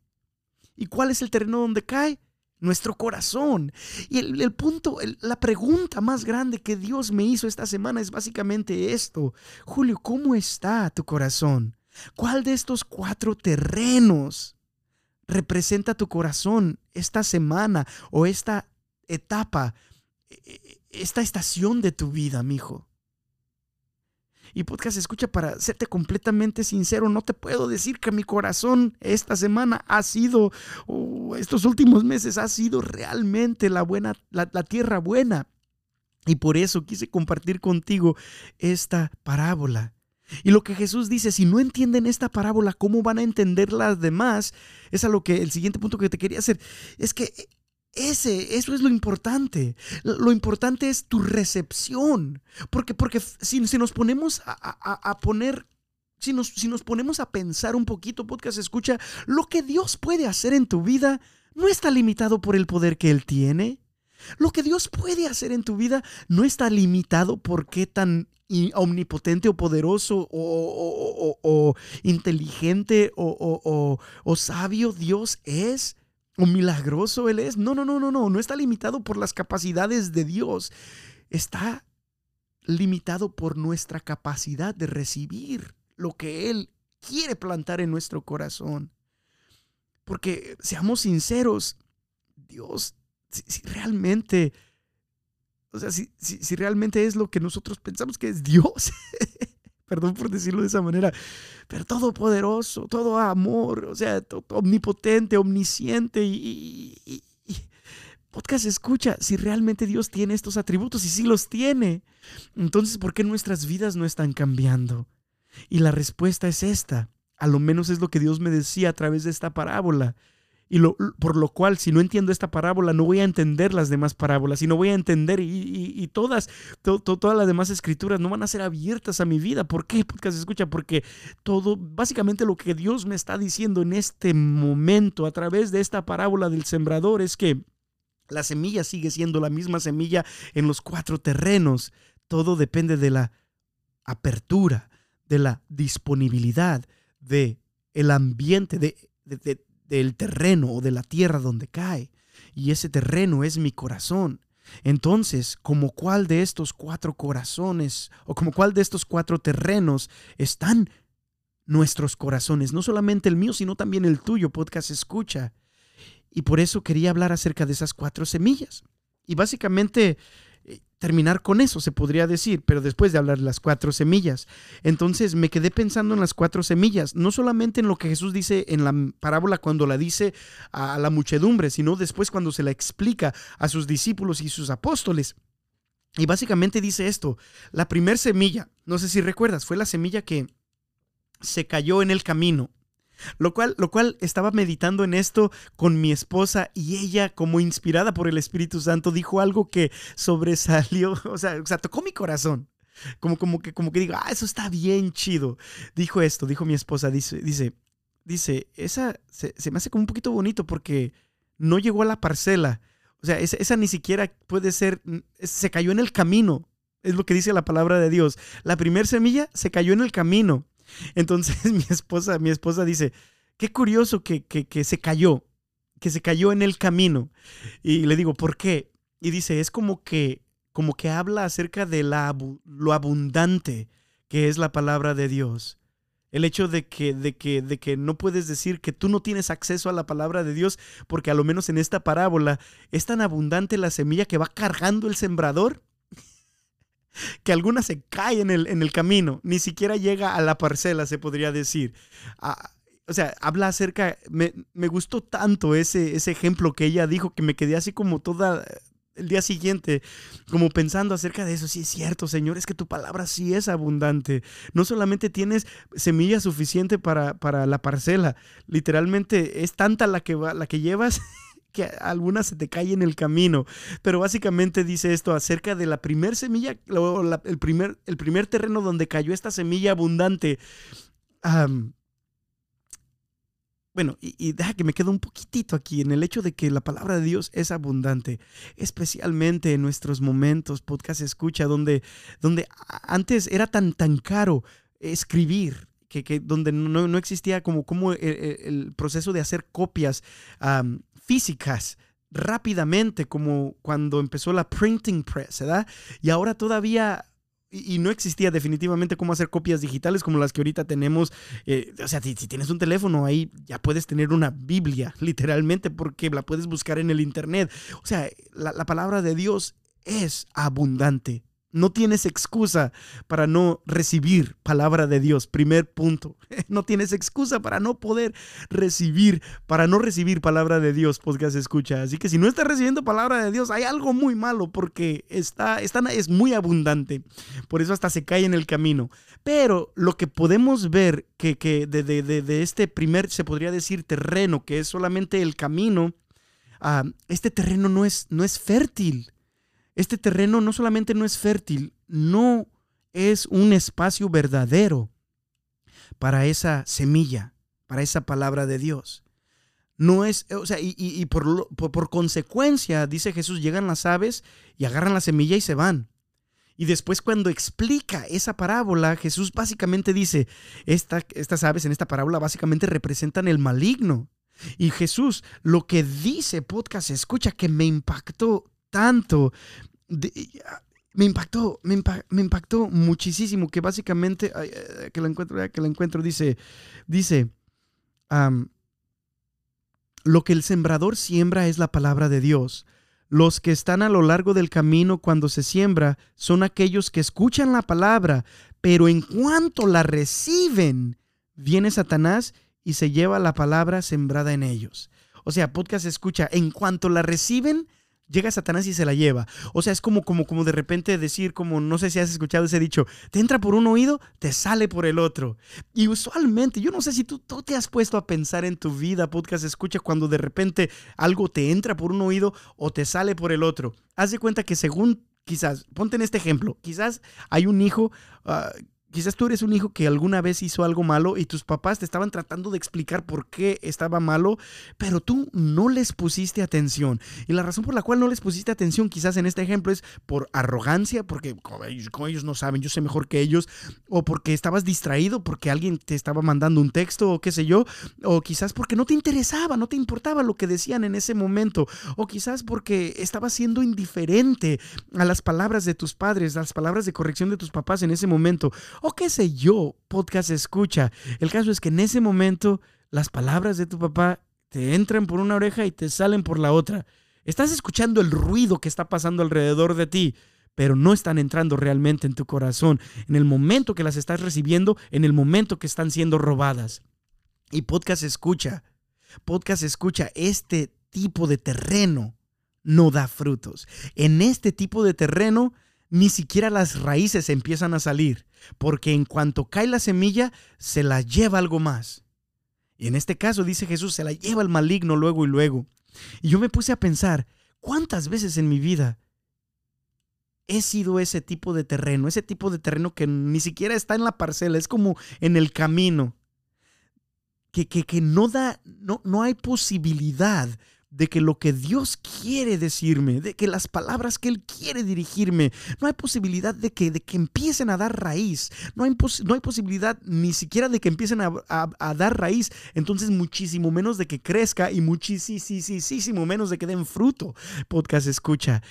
[SPEAKER 1] ¿Y cuál es el terreno donde cae? Nuestro corazón. Y el, punto, la pregunta más grande que Dios me hizo esta semana es básicamente esto. Julio, ¿cómo está tu corazón? ¿Cuál de estos cuatro terrenos representa tu corazón esta semana o esta etapa, e, e, esta estación de tu vida, mijo? Y podcast escucha para serte completamente sincero, no te puedo decir que mi corazón esta semana ha sido, o estos últimos meses ha sido realmente la buena, la tierra buena. Y por eso quise compartir contigo esta parábola. Y lo que Jesús dice, si no entienden esta parábola, ¿cómo van a entender las demás? Es a lo que el siguiente punto que te quería hacer. Es que ese, eso es lo importante. Lo importante es tu recepción. Porque, porque si, nos ponemos a, poner si nos, si nos, ponemos a pensar un poquito, podcast escucha, lo que Dios puede hacer en tu vida no está limitado por el poder que Él tiene. Lo que Dios puede hacer en tu vida no está limitado por qué tan omnipotente o poderoso o, o inteligente o sabio Dios es o milagroso Él es. No, no, no, no, no. No está limitado por las capacidades de Dios. Está limitado por nuestra capacidad de recibir lo que Él quiere plantar en nuestro corazón. Porque seamos sinceros, Dios, si, realmente, o sea, si, si realmente es lo que nosotros pensamos que es Dios, *laughs* perdón por decirlo de esa manera, pero todopoderoso, todo amor, o sea, omnipotente, omnisciente y, podcast escucha, si realmente Dios tiene estos atributos y si los tiene, entonces ¿por qué nuestras vidas no están cambiando? Y la respuesta es esta, a lo menos es lo que Dios me decía a través de esta parábola. Y por lo cual, si no entiendo esta parábola, no voy a entender las demás parábolas y no voy a entender y, todas, todas las demás escrituras no van a ser abiertas a mi vida. ¿Por qué? Porque se escucha, porque todo, básicamente lo que Dios me está diciendo en este momento a través de esta parábola del sembrador es que la semilla sigue siendo la misma semilla en los cuatro terrenos. Todo depende de la apertura, de la disponibilidad, de el ambiente, de, del terreno o de la tierra donde cae. Y ese terreno es mi corazón. Entonces, como cuál de estos cuatro corazones o como cuál de estos cuatro terrenos están nuestros corazones, no solamente el mío, sino también el tuyo, podcast escucha. Y por eso quería hablar acerca de esas cuatro semillas. Y básicamente terminar con eso, se podría decir, pero después de hablar de las cuatro semillas. Entonces me quedé pensando en las cuatro semillas, no solamente en lo que Jesús dice en la parábola cuando la dice a la muchedumbre, sino después cuando se la explica a sus discípulos y sus apóstoles. Y básicamente dice esto, la primer semilla, no sé si recuerdas, fue la semilla que se cayó en el camino. Lo cual, lo cual estaba meditando en esto con mi esposa y ella, como inspirada por el Espíritu Santo, dijo algo que sobresalió, *laughs* o sea, o sea tocó mi corazón. Como, como, que, como que digo, ah, eso está bien chido. Dijo esto, dijo mi esposa, dice, dice, dice, esa se, me hace como un poquito bonito porque no llegó a la parcela. O sea, esa, esa, ni siquiera puede ser, se cayó en el camino. Es lo que dice la palabra de Dios. La primer semilla se cayó en el camino. Entonces *laughs* mi esposa, mi esposa dice, qué curioso que, que, se cayó, que se cayó en el camino. Y le digo, ¿por qué? Y dice, es como que, como que habla acerca de la, lo abundante que es la palabra de Dios. El hecho de que, de, que, de que no puedes decir que tú no tienes acceso a la palabra de Dios, porque a lo menos en esta parábola es tan abundante la semilla que va cargando el sembrador que alguna se cae en el, en el camino, ni siquiera llega a la parcela, se podría decir. Ah, o sea, habla acerca, me, me, gustó tanto ese, ese ejemplo que ella dijo que me quedé así como toda el día siguiente, como pensando acerca de eso, sí es cierto, Señor, es que tu palabra sí es abundante. No solamente tienes semilla suficiente para, para la parcela, literalmente es tanta la que, va, la que llevas *laughs* que algunas se te cae en el camino. Pero básicamente dice esto acerca de la primer semilla, el, primer, el primer terreno donde cayó esta semilla abundante. bueno, y, deja que me quede un poquitito aquí en el hecho de que la palabra de Dios es abundante, especialmente en nuestros momentos, podcast escucha, donde, donde antes era tan, tan caro escribir, que, donde no, existía como, como el, proceso de hacer copias físicas rápidamente, como cuando empezó la printing press, ¿verdad? Y ahora todavía y, no existía definitivamente cómo hacer copias digitales como las que ahorita tenemos. Eh, o sea, si, tienes un teléfono ahí, ya puedes tener una Biblia, *laughs* literalmente, porque la puedes buscar en el Internet. O sea, la palabra de Dios es abundante. No tienes excusa para no recibir palabra de Dios. Primer punto. *laughs* No tienes excusa para no poder recibir, para no recibir palabra de Dios, podcast escucha. Así que si no estás recibiendo palabra de Dios, hay algo muy malo porque está, está, es muy abundante. Por eso hasta se cae en el camino. Pero lo que podemos ver que, que de, este primer, se podría decir, terreno, que es solamente el camino, ah, este terreno no es, no es fértil este terreno no solamente no es fértil, no es un espacio verdadero para esa semilla, para esa palabra de Dios. No es, o sea, y, por, por, consecuencia, dice Jesús, llegan las aves y agarran la semilla y se van. Y después cuando explica esa parábola, Jesús básicamente dice, estas aves en esta parábola básicamente representan el maligno. Y Jesús, lo que dice podcast, escucha que me impactó tanto. me impactó, me, impactó muchísimo que básicamente, que la encuentro, que la encuentro, dice, dice, lo que el sembrador siembra es la palabra de Dios. Los que están a lo largo del camino cuando se siembra son aquellos que escuchan la palabra, pero en cuanto la reciben, viene Satanás y se lleva la palabra sembrada en ellos. O sea, podcast escucha, en cuanto la reciben, llega Satanás y se la lleva. O sea, es como, como, como de repente decir, como no sé si has escuchado ese dicho, te entra por un oído, te sale por el otro. Y usualmente, yo no sé si tú, tú te has puesto a pensar en tu vida, podcast escucha, cuando de repente algo te entra por un oído o te sale por el otro. Haz de cuenta que según quizás, ponte en este ejemplo, quizás hay un hijo ah, Quizás tú eres un hijo que alguna vez hizo algo malo y tus papás te estaban tratando de explicar por qué estaba malo, pero tú no les pusiste atención. Y la razón por la cual no les pusiste atención quizás en este ejemplo es por arrogancia, porque como ellos, no saben, yo sé mejor que ellos, o porque estabas distraído porque alguien te estaba mandando un texto o qué sé yo, o quizás porque no te interesaba, no te importaba lo que decían en ese momento, o quizás porque estabas siendo indiferente a las palabras de tus padres, a las palabras de corrección de tus papás en ese momento o qué sé yo, podcast escucha. El caso es que en ese momento las palabras de tu papá te entran por una oreja y te salen por la otra. Estás escuchando el ruido que está pasando alrededor de ti, pero no están entrando realmente en tu corazón en el momento que las estás recibiendo, en el momento que están siendo robadas. Y podcast escucha, podcast escucha, este tipo de terreno no da frutos. En este tipo de terreno ni siquiera las raíces empiezan a salir, porque en cuanto cae la semilla, se la lleva algo más. Y en este caso, dice Jesús, se la lleva el maligno luego y luego. Y yo me puse a pensar, ¿cuántas veces en mi vida he sido ese tipo de terreno, ese tipo de terreno que ni siquiera está en la parcela, es como en el camino, que, que, que no da, no, no hay posibilidad de que lo que Dios quiere decirme, de que las palabras que Él quiere dirigirme, no hay posibilidad de que, de que empiecen a dar raíz, no hay, no hay posibilidad ni siquiera de que empiecen a, a, dar raíz, entonces muchísimo menos de que crezca y muchísimo menos de que den fruto. Podcast escucha.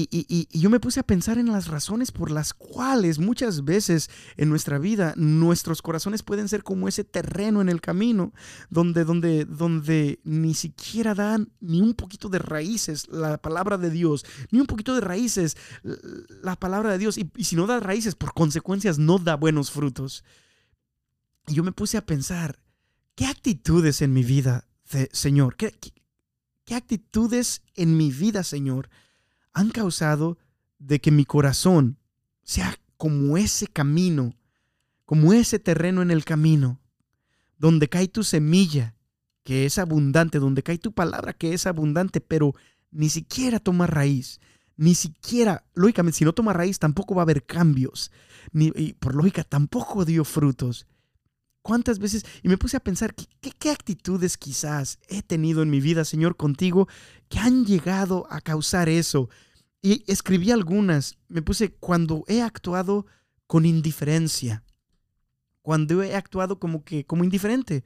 [SPEAKER 1] Y, yo me puse a pensar en las razones por las cuales muchas veces en nuestra vida nuestros corazones pueden ser como ese terreno en el camino, donde, donde, donde ni siquiera dan ni un poquito de raíces la palabra de Dios, ni un poquito de raíces la palabra de Dios. Y, si no da raíces, por consecuencias no da buenos frutos. Y yo me puse a pensar, ¿qué actitudes en mi vida, Señor? qué, qué actitudes en mi vida, Señor? Han causado de que mi corazón sea como ese camino, como ese terreno en el camino, donde cae tu semilla, que es abundante, donde cae tu palabra, que es abundante, pero ni siquiera toma raíz, ni siquiera, lógicamente, si no toma raíz, tampoco va a haber cambios, ni, y por lógica, tampoco dio frutos. ¿Cuántas veces? Y me puse a pensar, ¿qué, ¿qué, actitudes quizás he tenido en mi vida, Señor, contigo, que han llegado a causar eso? Y escribí algunas. Me puse cuando he actuado con indiferencia. Cuando he actuado como que, como indiferente.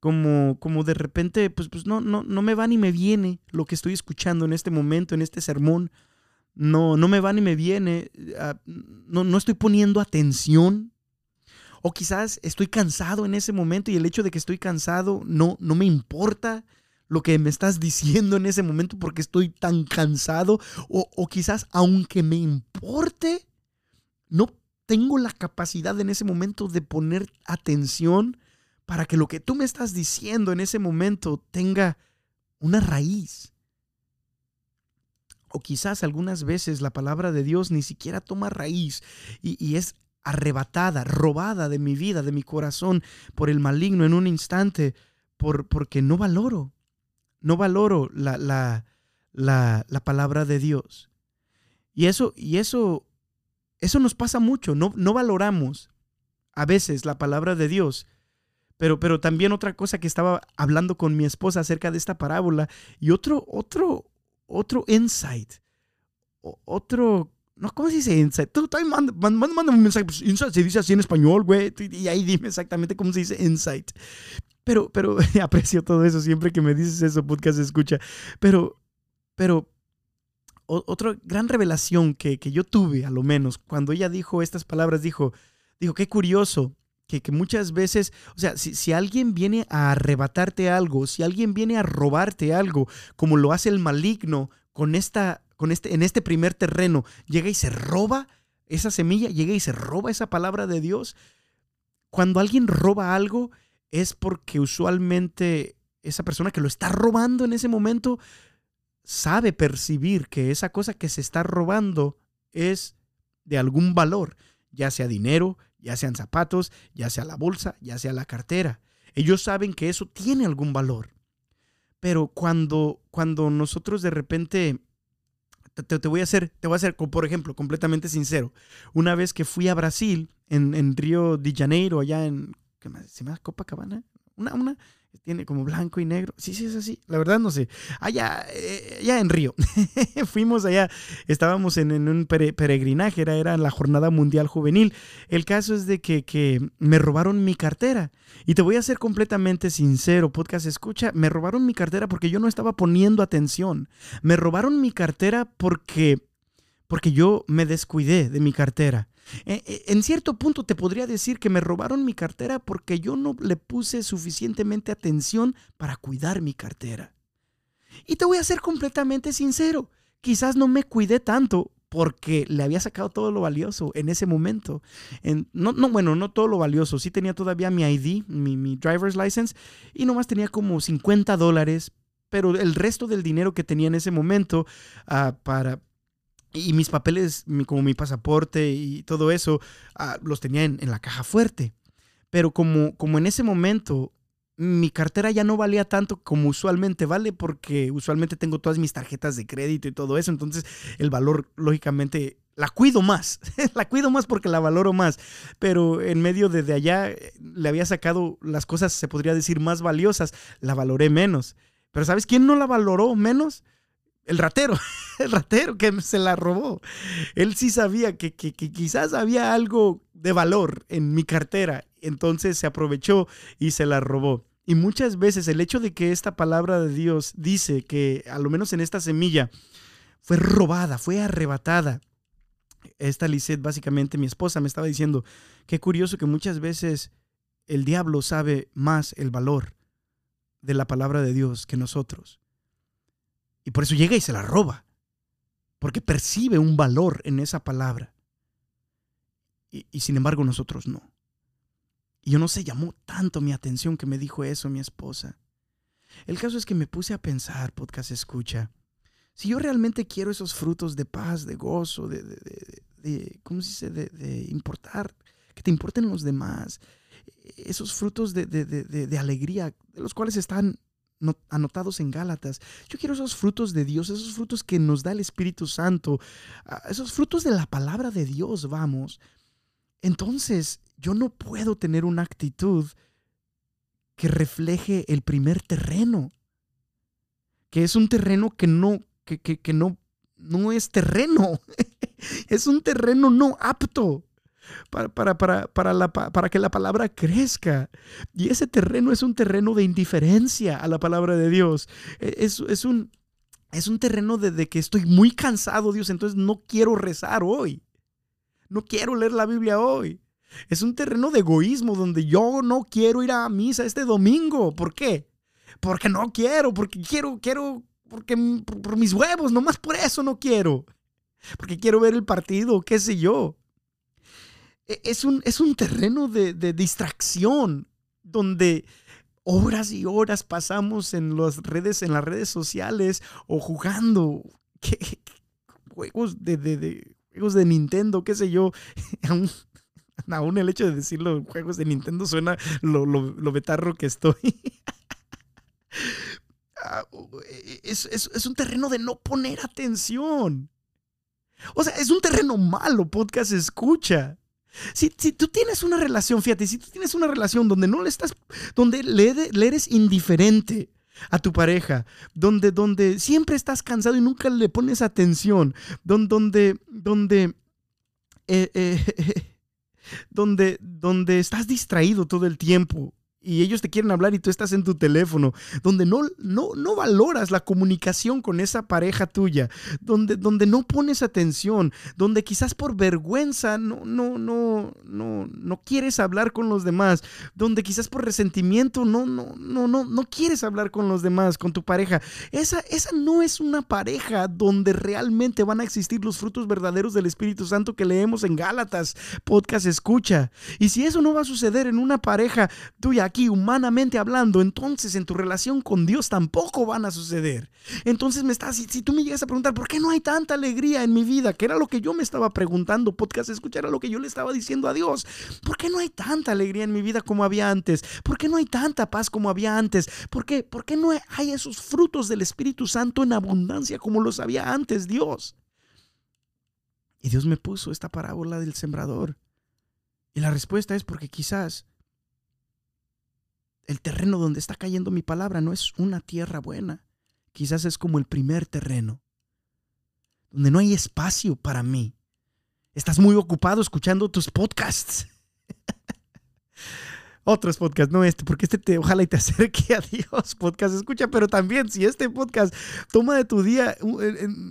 [SPEAKER 1] Como, como de repente, pues, pues no, no, no me va ni me viene lo que estoy escuchando en este momento, en este sermón. No, no me va ni me viene. Ah, no, no estoy poniendo atención. O quizás estoy cansado en ese momento y el hecho de que estoy cansado no, no me importa lo que me estás diciendo en ese momento porque estoy tan cansado o, quizás aunque me importe, no tengo la capacidad en ese momento de poner atención para que lo que tú me estás diciendo en ese momento tenga una raíz. O quizás algunas veces la palabra de Dios ni siquiera toma raíz y, y, es arrebatada, robada de mi vida, de mi corazón por el maligno en un instante, por, porque no valoro no valoro la, la, la, palabra de Dios. Y eso, y eso, eso nos pasa mucho, no, no valoramos a veces la palabra de Dios. Pero, pero también otra cosa que estaba hablando con mi esposa acerca de esta parábola y otro, otro, otro insight, otro, no, ¿cómo se dice insight? Tú, tú manda, un mensaje, pues, insight se dice así en español, güey, y ahí dime exactamente cómo se dice insight. Pero, pero *laughs* aprecio todo eso siempre que me dices eso, podcast escucha. Pero, pero, otra gran revelación que, que, yo tuve, a lo menos, cuando ella dijo estas palabras, dijo, dijo, qué curioso, que, que muchas veces, o sea, si, si, alguien viene a arrebatarte algo, si alguien viene a robarte algo, como lo hace el maligno con esta, con este, en este primer terreno, llega y se roba esa semilla, llega y se roba esa palabra de Dios. Cuando alguien roba algo, es porque usualmente esa persona que lo está robando en ese momento sabe percibir que esa cosa que se está robando es de algún valor, ya sea dinero, ya sean zapatos, ya sea la bolsa, ya sea la cartera. Ellos saben que eso tiene algún valor. Pero cuando, cuando nosotros de repente, te, voy a hacer, te voy a hacer, por ejemplo, completamente sincero. Una vez que fui a Brasil, en, en Río de Janeiro, allá en ¿qué más? ¿Se llama Copacabana? Una, una, tiene como blanco y negro. Sí, sí, es así. La verdad no sé. Allá, eh, allá en Río. *laughs* Fuimos allá. Estábamos en, un peregrinaje. Era, era la Jornada Mundial Juvenil. El caso es de que, que, me robaron mi cartera. Y te voy a ser completamente sincero, podcast escucha. Me robaron mi cartera porque yo no estaba poniendo atención. Me robaron mi cartera porque, porque yo me descuidé de mi cartera. Eh, eh, en cierto punto te podría decir que me robaron mi cartera porque yo no le puse suficientemente atención para cuidar mi cartera. Y te voy a ser completamente sincero, quizás no me cuidé tanto porque le había sacado todo lo valioso en ese momento. no, no, bueno, no todo lo valioso, sí tenía todavía mi ID, mi, driver's license, y nomás tenía como 50 dólares, pero el resto del dinero que tenía en ese momento uh, para, y mis papeles, como mi pasaporte y todo eso, ah, los tenía en, la caja fuerte. Pero como, como en ese momento mi cartera ya no valía tanto como usualmente vale porque usualmente tengo todas mis tarjetas de crédito y todo eso, entonces el valor lógicamente la cuido más, *laughs* la cuido más porque la valoro más, pero en medio de, de allá eh, le había sacado las cosas, se podría decir, más valiosas, la valoré menos. Pero ¿sabes quién no la valoró menos? El ratero, *laughs* el ratero que se la robó. Él sí sabía que, quizás había algo de valor en mi cartera, entonces se aprovechó y se la robó. Y muchas veces el hecho de que esta palabra de Dios dice que, a lo menos en esta semilla, fue robada, fue arrebatada. Esta Lisette, básicamente mi esposa, me estaba diciendo, qué curioso que muchas veces el diablo sabe más el valor de la palabra de Dios que nosotros. Y por eso llega y se la roba. Porque percibe un valor en esa palabra. Y, sin embargo nosotros no. Y yo no sé, llamó tanto mi atención que me dijo eso mi esposa. El caso es que me puse a pensar, podcast escucha, si yo realmente quiero esos frutos de paz, de gozo, de, de, de, ¿cómo se dice? De, importar, que te importen los demás, esos frutos de, alegría, de los cuales están anotados en Gálatas. Yo quiero esos frutos de Dios, esos frutos que nos da el Espíritu Santo, ah, esos frutos de la palabra de Dios, vamos. Entonces, yo no puedo tener una actitud que refleje el primer terreno, que es un terreno que no, que, que no, no es terreno, *laughs* es un terreno no apto para, para, para, para, la, para que la palabra crezca. Y ese terreno es un terreno de indiferencia a la palabra de Dios. E, es, es un, es un terreno de, que estoy muy cansado, Dios, entonces no quiero rezar hoy. No quiero leer la Biblia hoy. Es un terreno de egoísmo donde yo no quiero ir a misa este domingo. ¿Por qué? Porque no quiero, porque quiero, quiero, porque por, por mis huevos, nomás por eso no quiero. Porque quiero ver el partido, qué sé yo. E, es un, es un terreno de, distracción donde horas y horas pasamos en las redes, en las redes sociales o jugando *laughs* juegos de, juegos de Nintendo, qué sé yo. *laughs* Aún, el hecho de decirlo, juegos de Nintendo suena lo, lo, betarro que estoy. *laughs* Ah, e, es, es, un terreno de no poner atención. O sea, es un terreno malo, podcast escucha. Si, tú tienes una relación, fíjate, si tú tienes una relación donde no le estás, donde le, eres indiferente a tu pareja, donde, donde siempre estás cansado y nunca le pones atención, donde, donde, donde, eh, eh, *laughs* donde, donde estás distraído todo el tiempo, y ellos te quieren hablar y tú estás en tu teléfono, donde no, no, no valoras la comunicación con esa pareja tuya, donde, donde no pones atención, donde quizás por vergüenza no, no, no, no, no quieres hablar con los demás, donde quizás por resentimiento no, no, no, no, no quieres hablar con los demás, con tu pareja. Esa, esa no es una pareja donde realmente van a existir los frutos verdaderos del Espíritu Santo que leemos en Gálatas, podcast escucha. Y si eso no va a suceder en una pareja tuya, aquí humanamente hablando, entonces en tu relación con Dios tampoco van a suceder. Entonces me estás, si, tú me llegas a preguntar, ¿por qué no hay tanta alegría en mi vida? Que era lo que yo me estaba preguntando, podcast, escuchar lo que yo le estaba diciendo a Dios. ¿Por qué no hay tanta alegría en mi vida como había antes? ¿Por qué no hay tanta paz como había antes? ¿Por qué, ¿Por qué no hay esos frutos del Espíritu Santo en abundancia como los había antes, Dios? Y Dios me puso esta parábola del sembrador. Y la respuesta es porque quizás el terreno donde está cayendo mi palabra no es una tierra buena. Quizás es como el primer terreno, donde no hay espacio para mí. Estás muy ocupado escuchando tus podcasts *laughs* otros podcasts, no este, porque este te, ojalá y te *laughs* acerque a Dios, podcast escucha, pero también si este podcast toma de tu día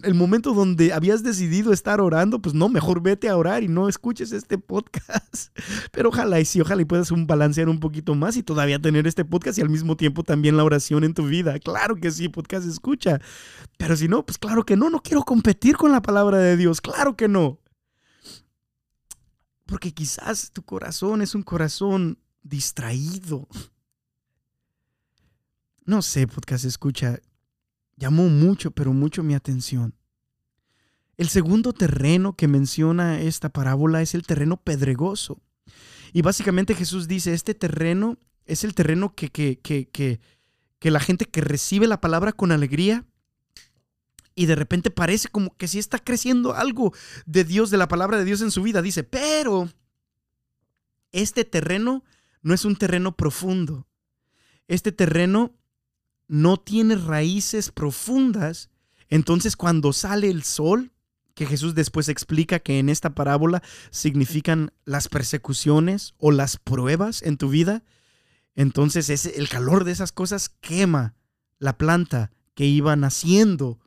[SPEAKER 1] el momento donde habías decidido estar orando, pues no, mejor vete a orar y no escuches este podcast. *laughs* Pero ojalá y sí, ojalá y puedas un balancear un poquito más y todavía tener este podcast y al mismo tiempo también la oración en tu vida. Claro que sí, podcast escucha. Pero si no, pues claro que no, no quiero competir con la palabra de Dios, claro que no. Porque quizás tu corazón es un corazón distraído. No sé, podcast escucha, llamó mucho, pero mucho mi atención. El segundo terreno que menciona esta parábola es el terreno pedregoso. Y básicamente Jesús dice, este terreno es el terreno que, que, que, que, la gente que recibe la palabra con alegría y de repente parece como que sí está creciendo algo de Dios, de la palabra de Dios en su vida. Dice, pero este terreno no es un terreno profundo. Este terreno no tiene raíces profundas. Entonces cuando sale el sol, que Jesús después explica que en esta parábola significan las persecuciones o las pruebas en tu vida, entonces ese, el calor de esas cosas quema la planta que iba naciendo,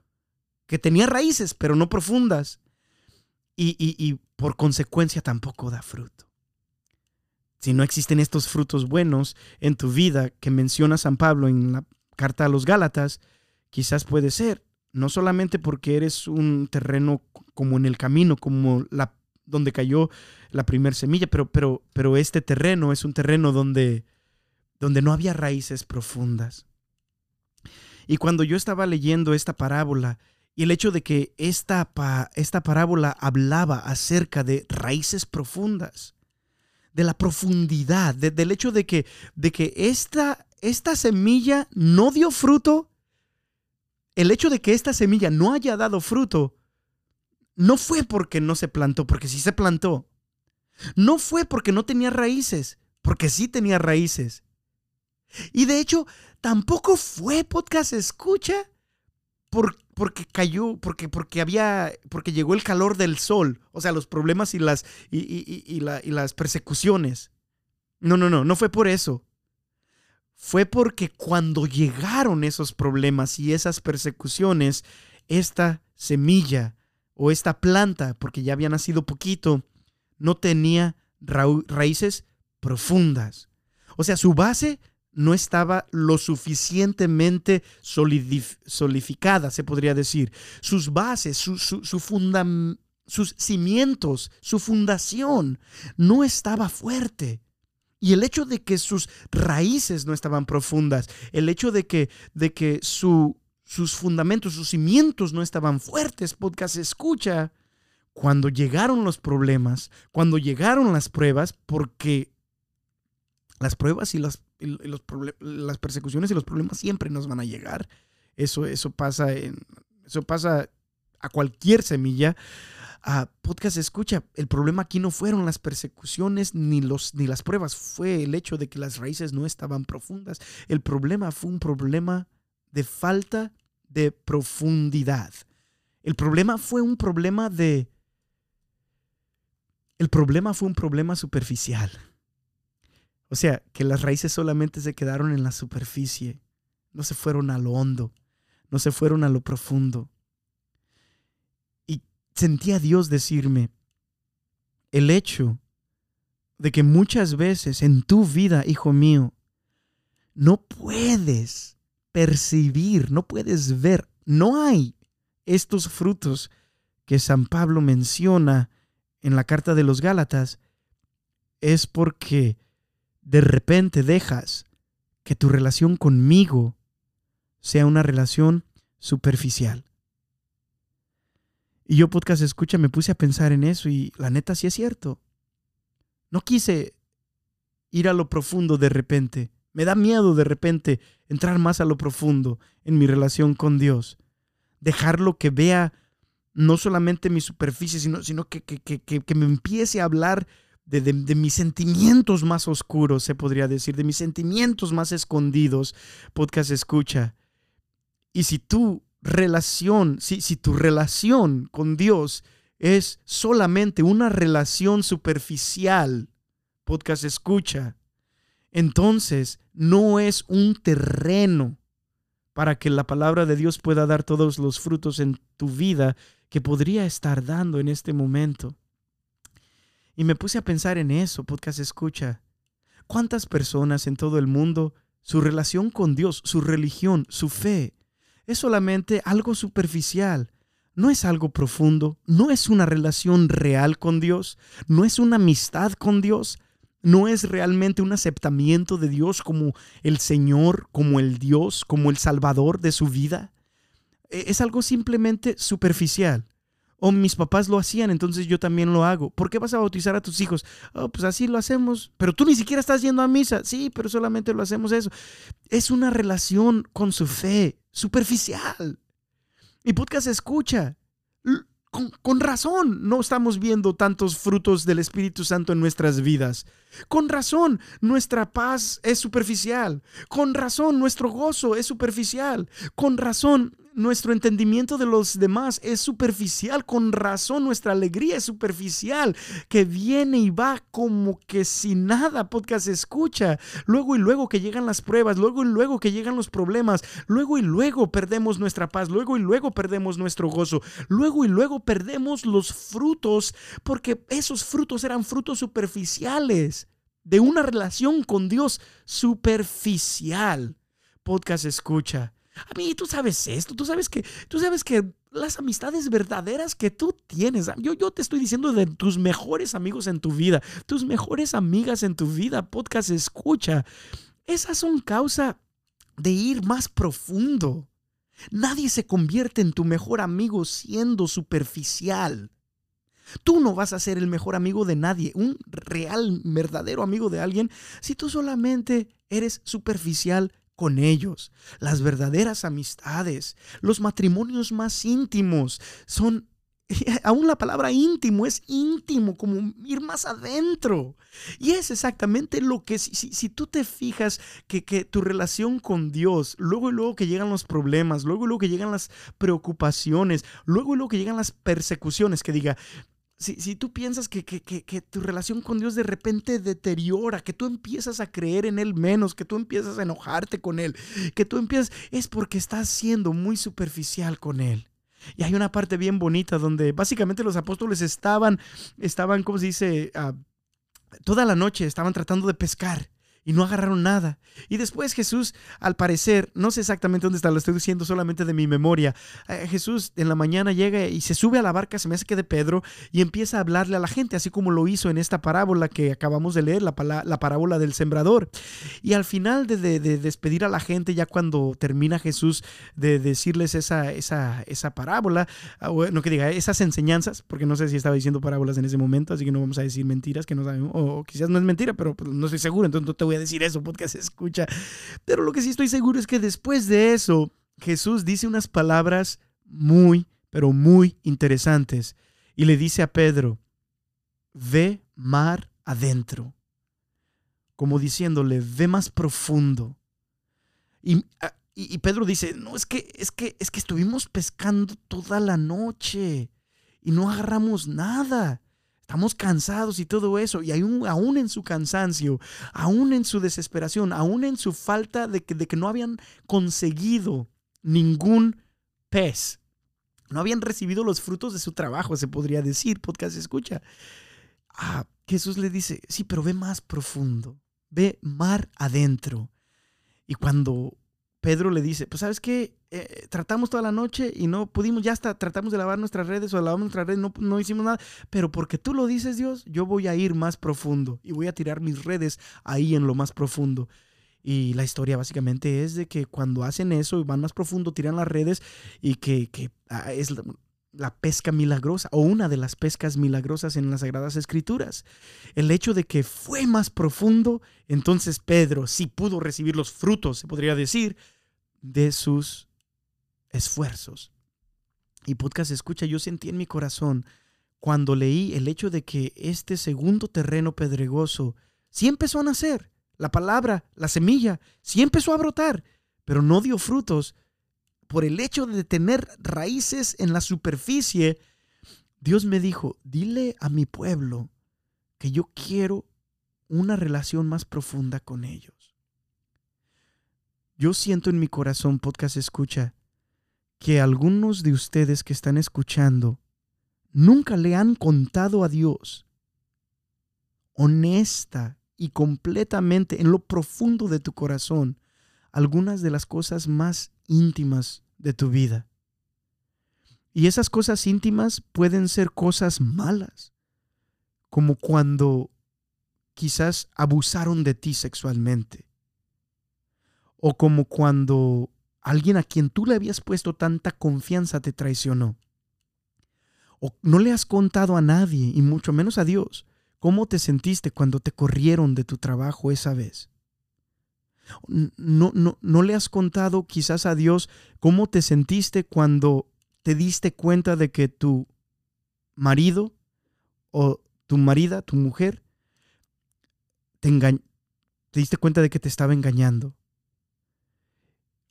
[SPEAKER 1] que tenía raíces, pero no profundas, y, y por consecuencia tampoco da fruto. Si no existen estos frutos buenos en tu vida que menciona San Pablo en la carta a los Gálatas, quizás puede ser, no solamente porque eres un terreno como en el camino, como la donde cayó la primera semilla, pero, pero, pero este terreno es un terreno donde, donde no había raíces profundas. Y cuando yo estaba leyendo esta parábola, y el hecho de que esta, esta parábola hablaba acerca de raíces profundas, de la profundidad, del hecho de que, de que esta, esta semilla no dio fruto, el hecho de que esta semilla no haya dado fruto, no fue porque no se plantó, porque sí se plantó. No fue porque no tenía raíces, porque sí tenía raíces. Y de hecho, tampoco fue podcast escucha por, porque cayó, porque, porque había, porque llegó el calor del sol, o sea, los problemas y las, y, las persecuciones. No, no, no, no fue por eso. Fue porque cuando llegaron esos problemas y esas persecuciones, esta semilla o esta planta, porque ya había nacido poquito, no tenía raíces profundas. O sea, su base no estaba lo suficientemente solidificada, se podría decir. Sus bases, su, sus cimientos, su fundación no estaba fuerte. Y el hecho de que sus raíces no estaban profundas, el hecho de que, de que su, sus fundamentos, sus cimientos no estaban fuertes, podcast escucha, cuando llegaron los problemas, cuando llegaron las pruebas, porque las pruebas y las las persecuciones y los problemas siempre nos van a llegar. Eso, eso, pasa, en, eso pasa a cualquier semilla. Podcast escucha, el problema aquí no fueron las persecuciones ni, los, ni las pruebas, fue el hecho de que las raíces no estaban profundas. El problema fue un problema de falta de profundidad. El problema fue un problema de... El problema fue un problema superficial. O sea, que las raíces solamente se quedaron en la superficie, no se fueron a lo hondo, no se fueron a lo profundo. Y sentí a Dios decirme, el hecho de que muchas veces en tu vida, hijo mío, no puedes percibir, no puedes ver, no hay estos frutos que San Pablo menciona en la carta de los Gálatas, es porque de repente dejas que tu relación conmigo sea una relación superficial. Y yo podcast escucha, me puse a pensar en eso y la neta sí es cierto. No quise ir a lo profundo de repente. Me da miedo de repente entrar más a lo profundo en mi relación con Dios. Dejarlo que vea no solamente mi superficie, sino, sino que, que, que, que me empiece a hablar de, mis sentimientos más oscuros, se podría decir, de mis sentimientos más escondidos, podcast escucha. Y si tu relación, si, si tu relación con Dios es solamente una relación superficial, podcast escucha, entonces no es un terreno para que la palabra de Dios pueda dar todos los frutos en tu vida que podría estar dando en este momento. Y me puse a pensar en eso, podcast escucha. ¿Cuántas personas en todo el mundo, su relación con Dios, su religión, su fe, es solamente algo superficial? No es algo profundo, no es una relación real con Dios, no es una amistad con Dios, no es realmente un aceptamiento de Dios como el Señor, como el Dios, como el Salvador de su vida. E, es algo simplemente superficial. O mis papás lo hacían, entonces yo también lo hago. ¿Por qué vas a bautizar a tus hijos? Oh, pues así lo hacemos. Pero tú ni siquiera estás yendo a misa. Sí, pero solamente lo hacemos eso. Es una relación con su fe superficial. Y podcast escucha. Con, con, razón no estamos viendo tantos frutos del Espíritu Santo en nuestras vidas. Con razón nuestra paz es superficial. Con razón nuestro gozo es superficial. Con razón nuestro entendimiento de los demás es superficial, con razón nuestra alegría es superficial, que viene y va como que sin nada podcast escucha, luego y luego que llegan las pruebas, luego y luego que llegan los problemas, luego y luego perdemos nuestra paz, luego y luego perdemos nuestro gozo, luego y luego perdemos los frutos, porque esos frutos eran frutos superficiales de una relación con Dios superficial. Podcast escucha. A mí, tú sabes esto, tú sabes que, tú sabes que las amistades verdaderas que tú tienes, yo, yo te estoy diciendo de tus mejores amigos en tu vida, tus mejores amigas en tu vida, podcast escucha, esas son causa de ir más profundo. Nadie se convierte en tu mejor amigo siendo superficial. Tú no vas a ser el mejor amigo de nadie, un real, verdadero amigo de alguien, si tú solamente eres superficial con ellos. Las verdaderas amistades, los matrimonios más íntimos son *laughs* aún la palabra íntimo es íntimo, como ir más adentro. Y es exactamente lo que, si, tú te fijas que, que, tu relación con Dios, luego y luego que llegan los problemas, luego y luego que llegan las preocupaciones, luego y luego que llegan las persecuciones, que diga, si, tú piensas que, tu relación con Dios de repente deteriora, que tú empiezas a creer en Él menos, que tú empiezas a enojarte con Él, que tú empiezas, es porque estás siendo muy superficial con Él. Y hay una parte bien bonita donde básicamente los apóstoles estaban, estaban, ¿cómo se dice? Ah, toda la noche estaban tratando de pescar y no agarraron nada. Y después Jesús, al parecer, no sé exactamente dónde está, lo estoy diciendo solamente de mi memoria, eh, Jesús en la mañana llega y se sube a la barca, se me hace que de Pedro, y empieza a hablarle a la gente, así como lo hizo en esta parábola que acabamos de leer, la, la parábola del sembrador. Y al final de, despedir a la gente, ya cuando termina Jesús de decirles esa, esa, esa parábola, ah, no que diga, esas enseñanzas, porque no sé si estaba diciendo parábolas en ese momento, así que no vamos a decir mentiras, que no sabemos, o quizás no es mentira, pero pues, no estoy seguro, entonces te voy a decir eso, podcast escucha. Pero lo que sí estoy seguro es que después de eso, Jesús dice unas palabras muy, pero muy interesantes. Y le dice a Pedro, ve mar adentro. Como diciéndole, ve más profundo. Y, ah, y, Pedro dice, no, es que, es que, es que estuvimos pescando toda la noche y no agarramos nada. Estamos cansados y todo eso. Y aún en su cansancio, aún en su desesperación, aún en su falta de que, de que no habían conseguido ningún pez. No habían recibido los frutos de su trabajo, se podría decir. Podcast escucha. Ah, Jesús le dice, sí, pero ve más profundo. Ve mar adentro. Y cuando Pedro le dice, pues sabes qué, eh, tratamos toda la noche y no pudimos, ya hasta tratamos de lavar nuestras redes o lavamos nuestras redes, no, no hicimos nada, pero porque tú lo dices Dios, yo voy a ir más profundo y voy a tirar mis redes ahí en lo más profundo. Y la historia básicamente es de que cuando hacen eso y van más profundo, tiran las redes y que, que ah, es la pesca milagrosa o una de las pescas milagrosas en las Sagradas Escrituras. El hecho de que fue más profundo, entonces Pedro sí pudo recibir los frutos, se podría decir, de sus esfuerzos. Y podcast escucha, yo sentí en mi corazón cuando leí el hecho de que este segundo terreno pedregoso sí empezó a nacer, la palabra, la semilla, sí empezó a brotar, pero no dio frutos por el hecho de tener raíces en la superficie. Dios me dijo, dile a mi pueblo que yo quiero una relación más profunda con ellos. Yo siento en mi corazón, podcast escucha, que algunos de ustedes que están escuchando nunca le han contado a Dios honesta y completamente en lo profundo de tu corazón algunas de las cosas más íntimas de tu vida. Y esas cosas íntimas pueden ser cosas malas, como cuando quizás abusaron de ti sexualmente o como cuando alguien a quien tú le habías puesto tanta confianza te traicionó. o no le has contado a nadie, y mucho menos a Dios, cómo te sentiste cuando te corrieron de tu trabajo esa vez. No, no, no le has contado quizás a Dios cómo te sentiste cuando te diste cuenta de que tu marido o tu marida, tu mujer, te, te diste cuenta de que te estaba engañando.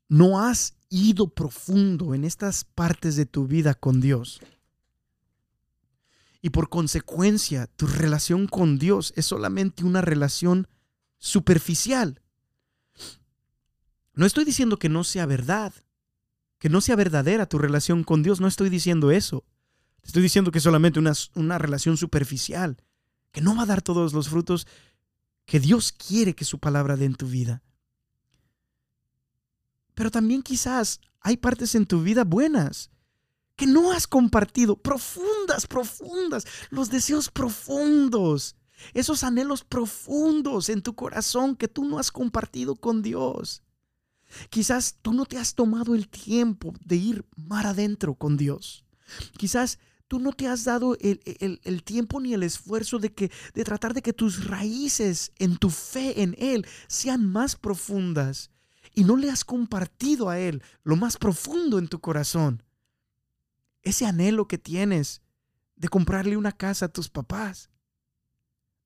[SPEAKER 1] No has ido profundo en estas partes de tu vida con Dios. Y por consecuencia, tu relación con Dios es solamente una relación superficial. No estoy diciendo que no sea verdad, que no sea verdadera tu relación con Dios, no estoy diciendo eso. Estoy diciendo que es solamente una, una relación superficial, que no va a dar todos los frutos que Dios quiere que su palabra dé en tu vida. Pero también quizás hay partes en tu vida buenas que no has compartido, profundas, profundas, los deseos profundos, esos anhelos profundos en tu corazón que tú no has compartido con Dios. Quizás tú no te has tomado el tiempo de ir mar adentro con Dios. Quizás tú no te has dado el, tiempo ni el esfuerzo de, que, de tratar de que tus raíces en tu fe en Él sean más profundas y no le has compartido a Él lo más profundo en tu corazón. Ese anhelo que tienes de comprarle una casa a tus papás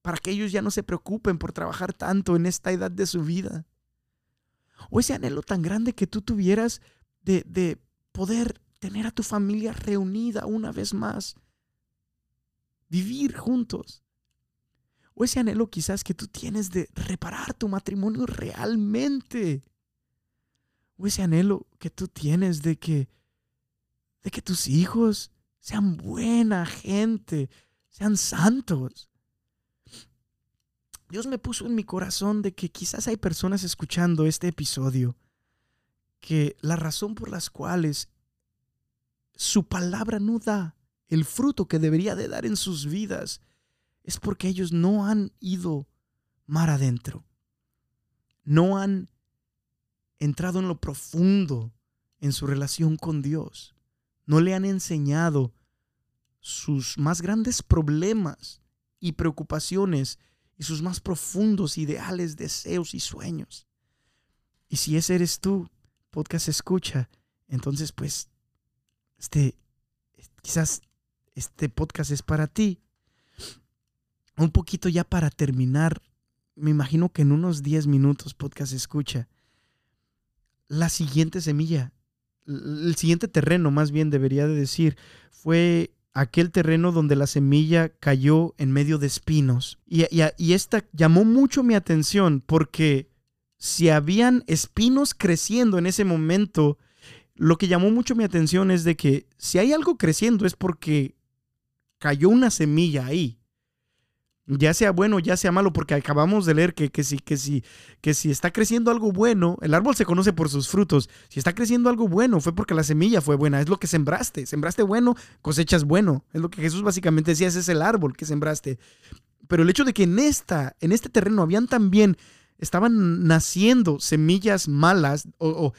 [SPEAKER 1] para que ellos ya no se preocupen por trabajar tanto en esta edad de su vida o ese anhelo tan grande que tú tuvieras de, de poder tener a tu familia reunida una vez más, vivir juntos. O ese anhelo quizás que tú tienes de reparar tu matrimonio realmente. O ese anhelo que tú tienes de que, de que tus hijos sean buena gente, sean santos. Dios me puso en mi corazón de que quizás hay personas escuchando este episodio que la razón por las cuales su palabra no da el fruto que debería de dar en sus vidas es porque ellos no han ido mar adentro. No han entrado en lo profundo en su relación con Dios. No le han enseñado sus más grandes problemas y preocupaciones y sus más profundos ideales, deseos y sueños. Y si ese eres tú, podcast escucha, entonces pues este quizás este podcast es para ti. Un poquito ya para terminar, me imagino que en unos 10 minutos podcast escucha. La siguiente semilla, el siguiente terreno más bien debería de decir, fue aquel terreno donde la semilla cayó en medio de espinos. Y, y, esta llamó mucho mi atención porque si habían espinos creciendo en ese momento, lo que llamó mucho mi atención es de que si hay algo creciendo es porque cayó una semilla ahí ya sea bueno, ya sea malo, porque acabamos de leer que, que, si, que, si, que si está creciendo algo bueno, el árbol se conoce por sus frutos. Si está creciendo algo bueno, fue porque la semilla fue buena, es lo que sembraste. Sembraste bueno, cosechas bueno. Es lo que Jesús básicamente decía, ese es el árbol que sembraste. Pero el hecho de que en, esta, en este terreno habían también, estaban naciendo semillas malas o, o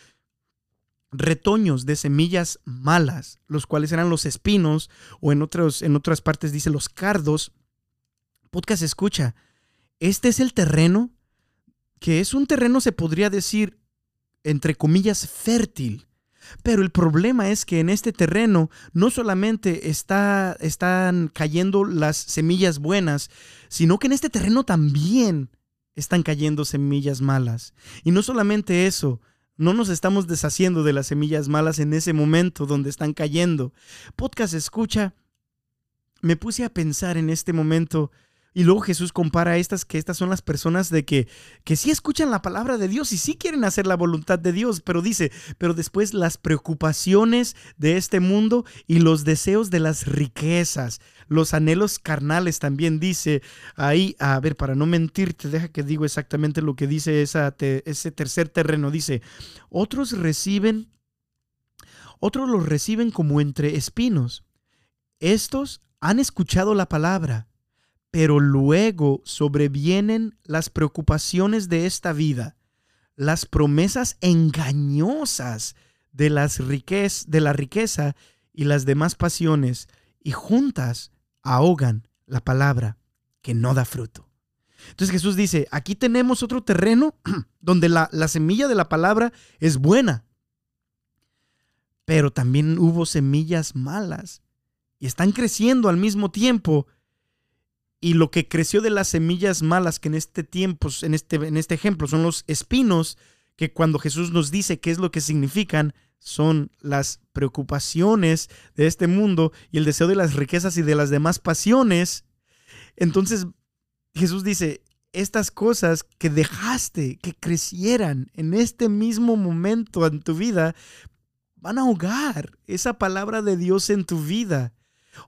[SPEAKER 1] retoños de semillas malas, los cuales eran los espinos, o en, otros, en otras partes dice los cardos, podcast escucha, este es el terreno que es un terreno, se podría decir, entre comillas, fértil. Pero el problema es que en este terreno no solamente está, están cayendo las semillas buenas, sino que en este terreno también están cayendo semillas malas. Y no solamente eso, no nos estamos deshaciendo de las semillas malas en ese momento donde están cayendo. Podcast escucha, me puse a pensar en este momento y luego Jesús compara a estas que estas son las personas de que, que sí escuchan la palabra de Dios y sí quieren hacer la voluntad de Dios, pero dice, pero después las preocupaciones de este mundo y los deseos de las riquezas, los anhelos carnales también dice ahí, a ver, para no mentirte, deja que digo exactamente lo que dice esa ese tercer terreno, dice, otros reciben, otros los reciben como entre espinos. Estos han escuchado la palabra pero luego sobrevienen las preocupaciones de esta vida, las promesas engañosas de, las de la riqueza y las demás pasiones, y juntas ahogan la palabra que no da fruto. Entonces Jesús dice, aquí tenemos otro terreno *clears throat* donde la, la semilla de la palabra es buena, pero también hubo semillas malas y están creciendo al mismo tiempo. Y lo que creció de las semillas malas, que en este tiempo, en este, en este ejemplo, son los espinos, que cuando Jesús nos dice qué es lo que significan, son las preocupaciones de este mundo y el deseo de las riquezas y de las demás pasiones. Entonces Jesús dice, estas cosas que dejaste que crecieran en este mismo momento en tu vida, van a ahogar esa palabra de Dios en tu vida.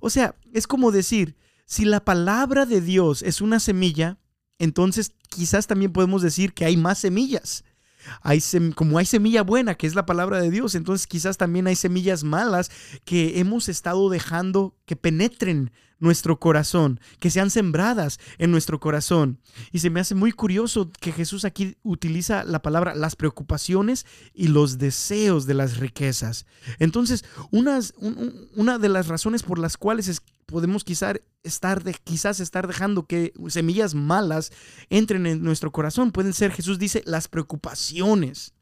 [SPEAKER 1] O sea, es como decir, si la palabra de Dios es una semilla, entonces quizás también podemos decir que hay más semillas. Hay como hay semilla buena, que es la palabra de Dios, entonces quizás también hay semillas malas que hemos estado dejando que penetren nuestro corazón, que sean sembradas en nuestro corazón. Y se me hace muy curioso que Jesús aquí utiliza la palabra las preocupaciones y los deseos de las riquezas. Entonces, unas, una de las razones por las cuales podemos quizás estar, de, quizás estar dejando que semillas malas entren en nuestro corazón pueden ser, Jesús dice, las preocupaciones.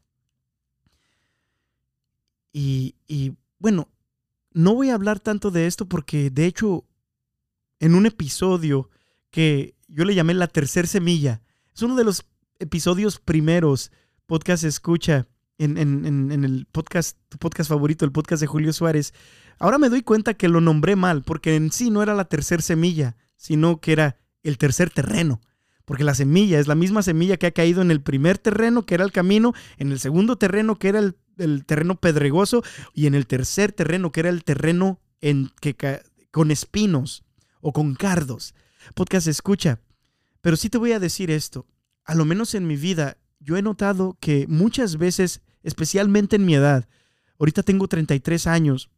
[SPEAKER 1] Y, y bueno, no voy a hablar tanto de esto porque de hecho en un episodio que yo le llamé La Tercer Semilla. Es uno de los episodios primeros, podcast escucha, en, el podcast, tu podcast favorito, el podcast de Julio Suárez. Ahora me doy cuenta que lo nombré mal, porque en sí no era la tercer semilla, sino que era el tercer terreno. Porque la semilla es la misma semilla que ha caído en el primer terreno, que era el camino, en el segundo terreno, que era el, terreno pedregoso, y en el tercer terreno, que era el terreno en que, con espinos o con cardos. Podcast escucha. Pero sí te voy a decir esto. A lo menos en mi vida, yo he notado que muchas veces, especialmente en mi edad, ahorita tengo 33 años,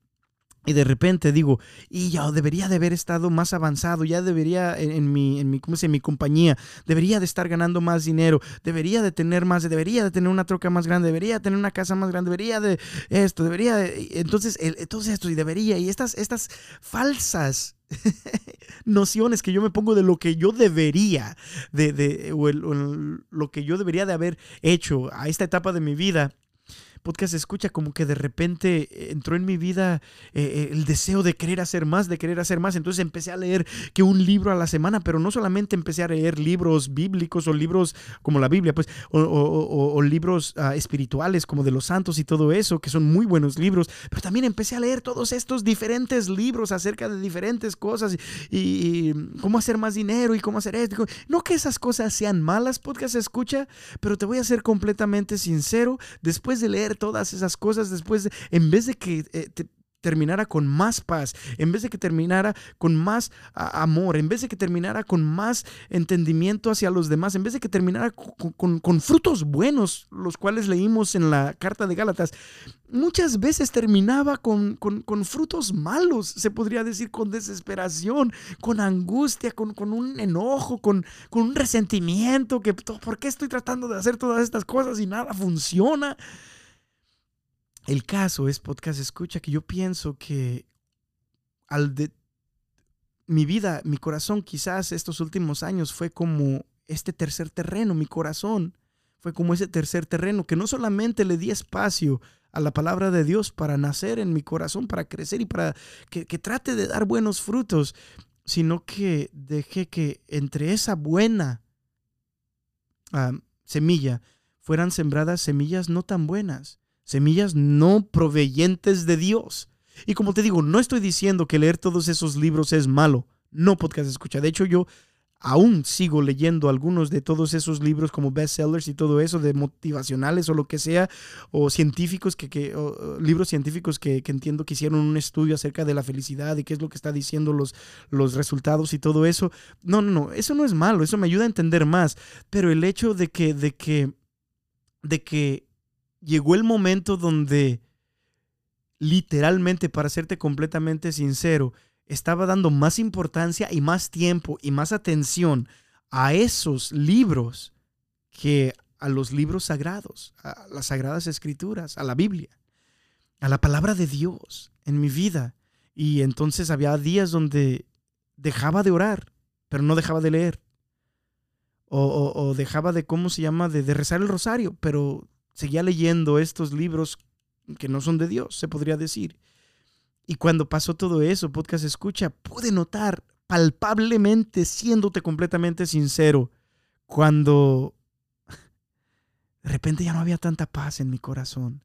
[SPEAKER 1] y de repente digo, y ya debería de haber estado más avanzado, ya debería en, mi, en mi, ¿cómo se mi compañía, debería de estar ganando más dinero, debería de tener más, debería de tener una troca más grande, debería de tener una casa más grande, debería de esto, debería de, entonces, entonces esto y debería, y estas, estas falsas *laughs* nociones que yo me pongo de lo que yo debería, de, o lo que yo debería de haber hecho a esta etapa de mi vida, podcast escucha, como que de repente eh, entró en mi vida eh, el deseo de querer hacer más, de querer hacer más. Entonces empecé a leer que un libro a la semana, pero no solamente empecé a leer libros bíblicos o libros como la Biblia, pues, o, libros ah, espirituales como de los santos y todo eso, que son muy buenos libros, pero también empecé a leer todos estos diferentes libros acerca de diferentes cosas y, cómo hacer más dinero y cómo hacer esto. No que esas cosas sean malas, podcast escucha, pero te voy a ser completamente sincero, después de leer todas esas cosas después, en vez de que eh, terminara con más paz, en vez de que terminara con más amor, en vez de que terminara con más entendimiento hacia los demás, en vez de que terminara con, frutos buenos, los cuales leímos en la carta de Gálatas, muchas veces terminaba con, frutos malos, se podría decir, con desesperación, con angustia, con, un enojo, con, un resentimiento, que ¿por qué estoy tratando de hacer todas estas cosas y nada funciona? El caso es podcast escucha que yo pienso que al de mi vida, mi corazón quizás estos últimos años fue como este tercer terreno, mi corazón fue como ese tercer terreno que no solamente le di espacio a la palabra de Dios para nacer en mi corazón, para crecer y para que, trate de dar buenos frutos, sino que dejé que entre esa buena ah, semilla fueran sembradas semillas no tan buenas semillas no proveyentes de Dios. Y como te digo, no estoy diciendo que leer todos esos libros es malo. No podcast escucha. De hecho, yo aún sigo leyendo algunos de todos esos libros como bestsellers y todo eso, de motivacionales o lo que sea, o científicos, que, libros científicos que, entiendo que hicieron un estudio acerca de la felicidad y qué es lo que está diciendo los, los resultados y todo eso. No, no, no, eso no es malo, eso me ayuda a entender más. Pero el hecho de que, de que, de que llegó el momento donde literalmente, para serte completamente sincero, estaba dando más importancia y más tiempo y más atención a esos libros que a los libros sagrados, a las sagradas escrituras, a la Biblia, a la palabra de Dios en mi vida. Y entonces había días donde dejaba de orar, pero no dejaba de leer. O, dejaba de, ¿cómo se llama?, de, de rezar el rosario, pero seguía leyendo estos libros que no son de Dios, se podría decir. Y cuando pasó todo eso, podcast escucha, pude notar palpablemente, siéndote completamente sincero, cuando de repente ya no había tanta paz en mi corazón.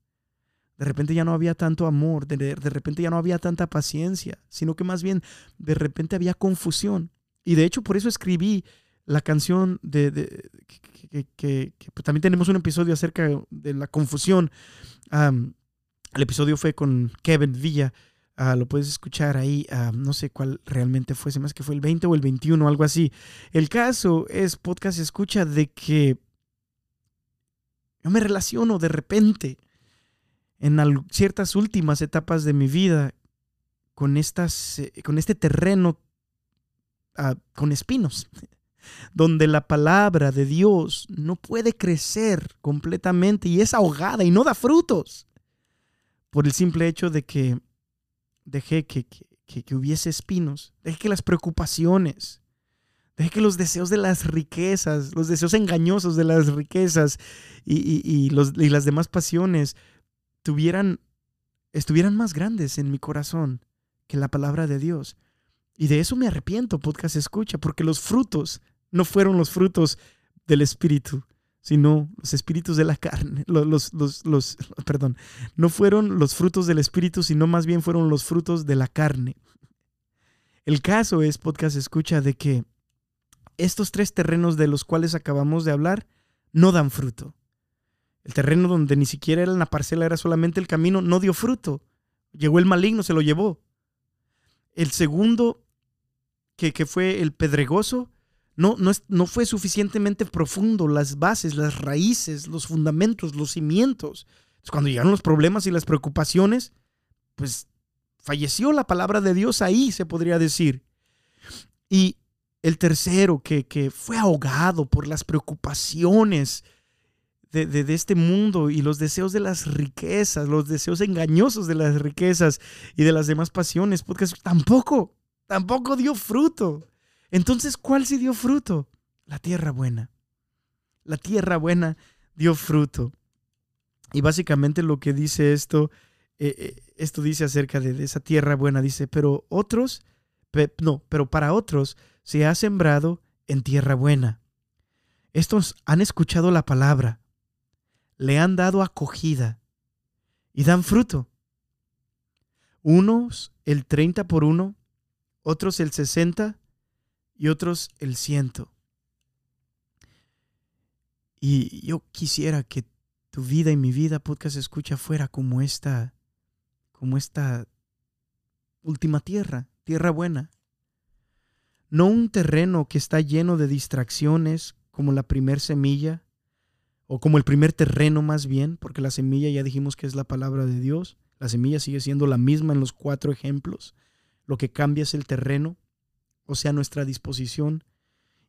[SPEAKER 1] De repente ya no había tanto amor, de, repente ya no había tanta paciencia, sino que más bien de repente había confusión. Y de hecho por eso escribí la canción de, que, pues, también tenemos un episodio acerca de la confusión. el episodio fue con Kevin Villa. Ah, lo puedes escuchar ahí. no sé cuál realmente fue, se me que fue el 20 o el 21, algo así. El caso es podcast escucha de que yo me relaciono de repente en ciertas últimas etapas de mi vida con, estas, eh, con este terreno ah, con espinos, *laughs* donde la palabra de Dios no puede crecer completamente y es ahogada y no da frutos, por el simple hecho de que dejé que, que, hubiese espinos, dejé que las preocupaciones, dejé que los deseos de las riquezas, los deseos engañosos de las riquezas y, los, y las demás pasiones tuvieran, estuvieran más grandes en mi corazón que la palabra de Dios. Y de eso me arrepiento, podcast escucha, porque los frutos no fueron los frutos del Espíritu, sino los espíritus de la carne. Los, los, los, *laughs* perdón, no fueron los frutos del Espíritu, sino más bien fueron los frutos de la carne. El caso es, podcast escucha, de que estos tres terrenos de los cuales acabamos de hablar no dan fruto. El terreno donde ni siquiera era una parcela, era solamente el camino, no dio fruto. Llegó el maligno, se lo llevó. El segundo, que, que fue el pedregoso, no, no, no fue suficientemente profundo. Las bases, las raíces, los fundamentos, los cimientos. cuando llegaron los problemas y las preocupaciones, pues falleció la palabra de Dios ahí, se podría decir. Y el tercero, que, que fue ahogado por las preocupaciones, de, este mundo y los deseos de las riquezas, los deseos engañosos de las riquezas y de las demás pasiones, porque tampoco, tampoco dio fruto. Entonces, ¿cuál sí dio fruto? La tierra buena. La tierra buena dio fruto. Y básicamente lo que dice esto, eh, eh, esto dice acerca de, esa tierra buena, dice, pero otros, no, pero para otros se ha sembrado en tierra buena. Estos han escuchado la palabra, le han dado acogida y dan fruto. Unos el 30 por uno, otros el 60 y otros el 100. Y yo quisiera que tu vida y mi vida, podcast escucha, fuera como esta, como esta última tierra, tierra buena. No un terreno que está lleno de distracciones como la primer semilla, o como el primer terreno más bien, porque la semilla ya dijimos que es la palabra de Dios. La semilla sigue siendo la misma en los cuatro ejemplos. Lo que cambia es el terreno, o sea, nuestra disposición.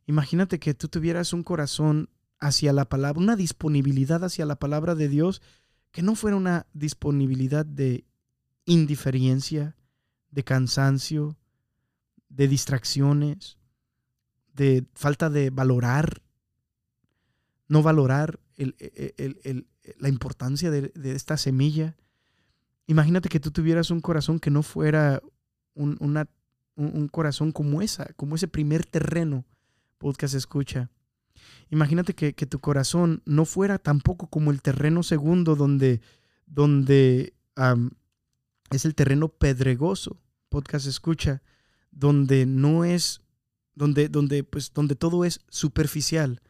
[SPEAKER 1] Imagínate que tú tuvieras un corazón hacia la palabra, una disponibilidad hacia la palabra de Dios, que no fuera una disponibilidad de indiferencia, de cansancio, de distracciones, de falta de valorar, no valorar e, e, la importancia de, esta semilla. Imagínate que tú tuvieras un corazón que no fuera un, un, corazón como esa, como ese primer terreno podcast escucha. Imagínate que, tu corazón no fuera tampoco como el terreno segundo donde, donde es el terreno pedregoso, podcast escucha, donde no es, donde, donde, pues, donde todo es superficial,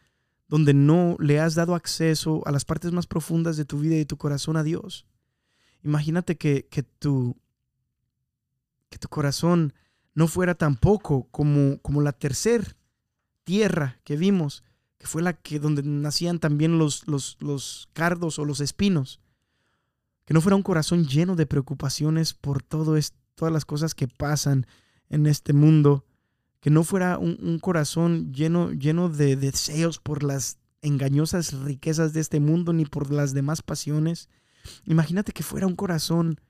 [SPEAKER 1] donde no le has dado acceso a las partes más profundas de tu vida y de tu corazón a Dios. Imagínate que, que, tu, que tu corazón no fuera tampoco como, como la tercera tierra que vimos, que fue la que donde nacían también los, los, los cardos o los espinos. Que no fuera un corazón lleno de preocupaciones por todo todas las cosas que pasan en este mundo, que no fuera un, corazón lleno, lleno de deseos por las engañosas riquezas de este mundo ni por las demás pasiones. Imagínate que fuera un corazón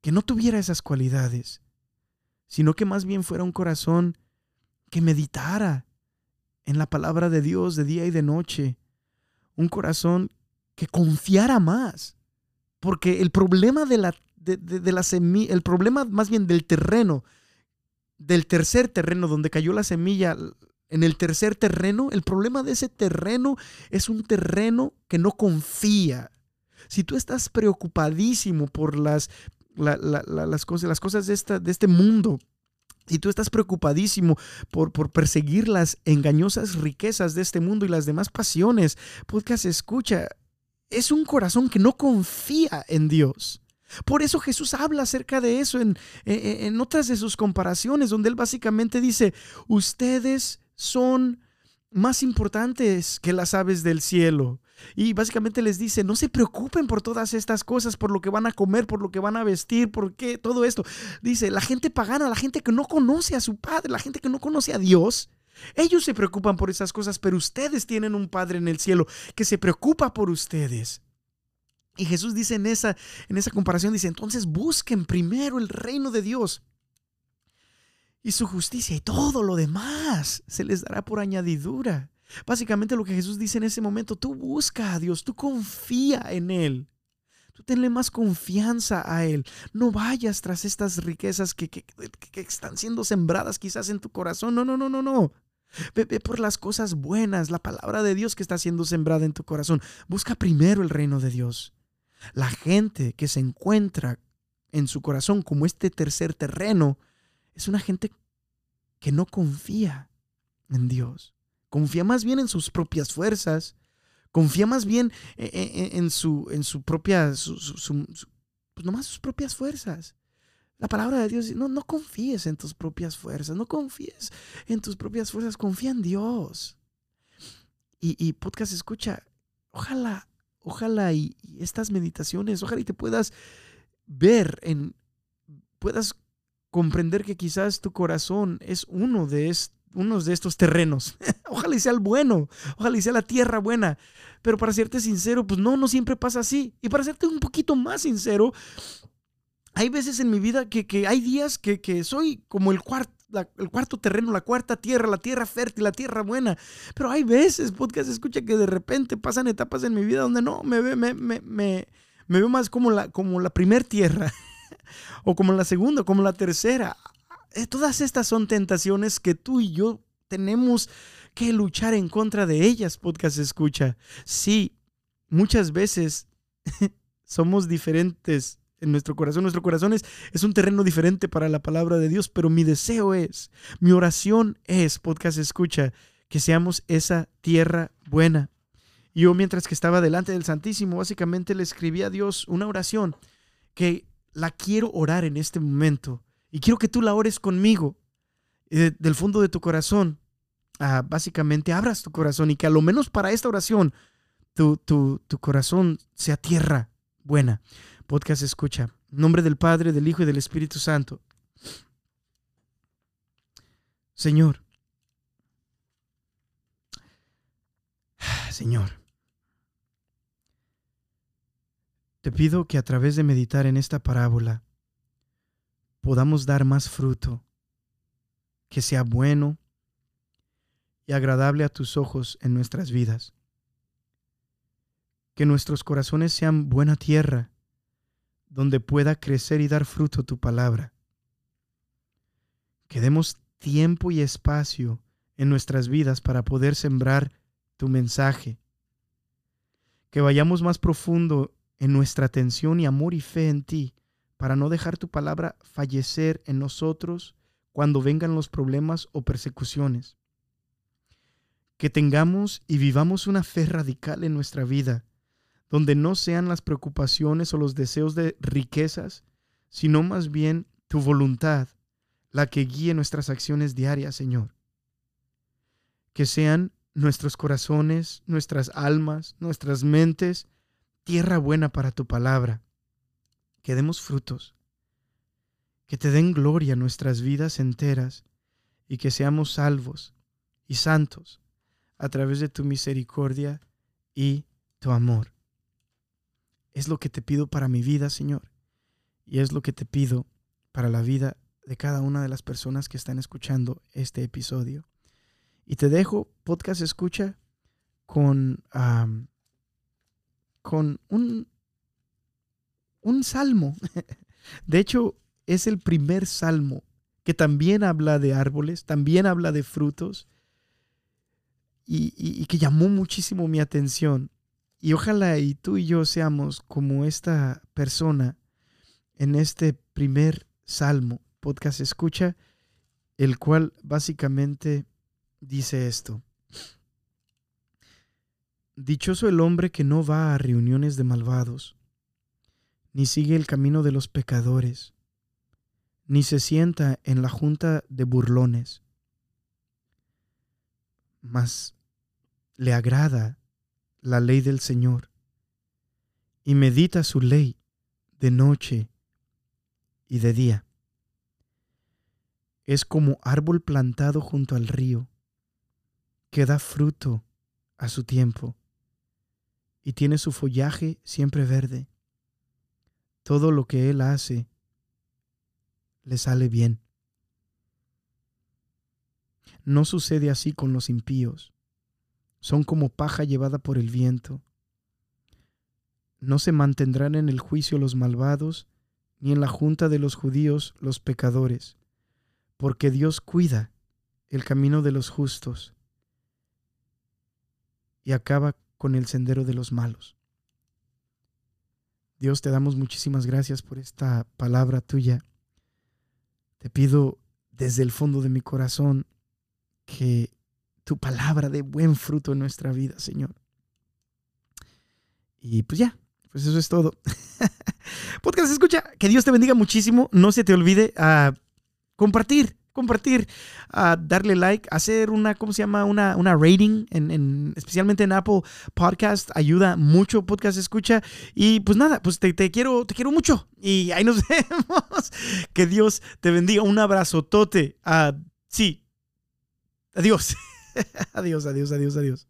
[SPEAKER 1] que no tuviera esas cualidades, sino que más bien fuera un corazón que meditara en la palabra de Dios de día y de noche. Un corazón que confiara más. Porque el problema de la, de, la semilla, el problema más bien del terreno, del tercer terreno donde cayó la semilla, en el tercer terreno, el problema de ese terreno es un terreno que no confía. Si tú estás preocupadísimo por las, las, cosas, las cosas de, esta, de este mundo, si tú estás preocupadísimo por, por, perseguir las engañosas riquezas de este mundo y las demás pasiones, podcast escucha, es un corazón que no confía en Dios. Por eso Jesús habla acerca de eso en, en, otras de sus comparaciones, donde él básicamente dice, ustedes son más importantes que las aves del cielo. Y básicamente les dice, no se preocupen por todas estas cosas, por lo que van a comer, por lo que van a vestir, por qué, todo esto. Dice, la gente pagana, la gente que no conoce a su Padre, la gente que no conoce a Dios, ellos se preocupan por esas cosas, pero ustedes tienen un Padre en el cielo que se preocupa por ustedes. Y Jesús dice en esa, en esa comparación, dice, entonces busquen primero el reino de Dios y su justicia y todo lo demás se les dará por añadidura. Básicamente lo que Jesús dice en ese momento, tú busca a Dios, tú confía en Él. Tú tenle más confianza a Él. No vayas tras estas riquezas que, que, están siendo sembradas quizás en tu corazón. No, no, no, no, no. Ve, ve, por las cosas buenas, la palabra de Dios que está siendo sembrada en tu corazón. Busca primero el reino de Dios. La gente que se encuentra en su corazón como este tercer terreno es una gente que no confía en Dios. Confía más bien en sus propias fuerzas. Confía más bien e, e, e, en, su, en propia, pues nomás sus propias fuerzas. La palabra de Dios no, no confíes en tus propias fuerzas, no confíes en tus propias fuerzas, confía en Dios. Y, podcast escucha, ojalá, ojalá y, estas meditaciones, ojalá y te puedas ver en, puedas comprender que quizás tu corazón es uno de, de estos terrenos. *laughs* ojalá y sea el bueno, ojalá y sea la tierra buena. Pero para serte sincero, pues no, no siempre pasa así. Y para serte un poquito más sincero, hay veces en mi vida que, hay días que, soy como el cuarto. el cuarto terreno, la cuarta tierra, la tierra fértil, la tierra buena. Pero hay veces, podcast, escucha que de repente pasan etapas en mi vida donde no, me, me, me, me, me veo más como la, como la primer tierra. *laughs* o como la segunda, como la tercera. Eh, todas estas son tentaciones que tú y yo tenemos que luchar en contra de ellas, podcast escucha. Sí, muchas veces *laughs* somos diferentes en nuestro corazón. Nuestro corazón es, es, un terreno diferente para la palabra de Dios, pero mi deseo es, mi oración es, podcast escucha, que seamos esa tierra buena. Yo mientras que estaba delante del Santísimo, básicamente le escribí a Dios una oración que la quiero orar en este momento. Y quiero que tú la ores conmigo, eh, del fondo de tu corazón. Ah, básicamente, abras tu corazón y que a lo menos para esta oración tu, tu, tu corazón sea tierra buena. Podcast escucha. En nombre del Padre, del Hijo y del Espíritu Santo. Señor. Señor. Te pido que a través de meditar en esta parábola podamos dar más fruto, que sea bueno y agradable a tus ojos en nuestras vidas. Que nuestros corazones sean buena tierra, donde pueda crecer y dar fruto tu palabra. Que demos tiempo y espacio en nuestras vidas para poder sembrar tu mensaje. Que vayamos más profundo en nuestra atención y amor y fe en ti, para no dejar tu palabra fallecer en nosotros cuando vengan los problemas o persecuciones. Que tengamos y vivamos una fe radical en nuestra vida, donde no sean las preocupaciones o los deseos de riquezas, sino más bien tu voluntad la que guíe nuestras acciones diarias, Señor. Que sean nuestros corazones, nuestras almas, nuestras mentes, tierra buena para tu palabra, que demos frutos, que te den gloria nuestras vidas enteras y que seamos salvos y santos a través de tu misericordia y tu amor. Es lo que te pido para mi vida, Señor, y es lo que te pido para la vida de cada una de las personas que están escuchando este episodio. Y te dejo, podcast escucha, con, con un, un salmo. *laughs* De hecho, es el primer salmo que también habla de árboles, también habla de frutos y, que llamó muchísimo mi atención. Y ojalá y tú y yo seamos como esta persona en este primer salmo, podcast escucha, el cual básicamente dice esto. Dichoso el hombre que no va a reuniones de malvados, ni sigue el camino de los pecadores, ni se sienta en la junta de burlones, mas le agrada la ley del Señor y medita su ley de noche y de día. Es como árbol plantado junto al río, que da fruto a su tiempo y tiene su follaje siempre verde. Todo lo que él hace le sale bien. No sucede así con los impíos. Son como paja llevada por el viento. No se mantendrán en el juicio los malvados, ni en la junta de los judíos los pecadores, porque Dios cuida el camino de los justos y acaba con el sendero de los malos. Dios, te damos muchísimas gracias por esta palabra tuya. Te pido desde el fondo de mi corazón que tu palabra dé buen fruto en nuestra vida, Señor. Y pues ya, pues eso es todo. *laughs* Podcast escucha, que Dios te bendiga muchísimo. No se te olvide a ah, compartir, compartir, a darle like, hacer una, ¿cómo se llama? Una, una rating, en, especialmente en Apple Podcast. Ayuda mucho, Podcast escucha. Y pues nada, pues te, quiero, te quiero mucho. Y ahí nos *laughs* vemos. Que Dios te bendiga. Un abrazotote. Uh, sí. *laughs* Adiós. adiós, adiós, adiós, adiós.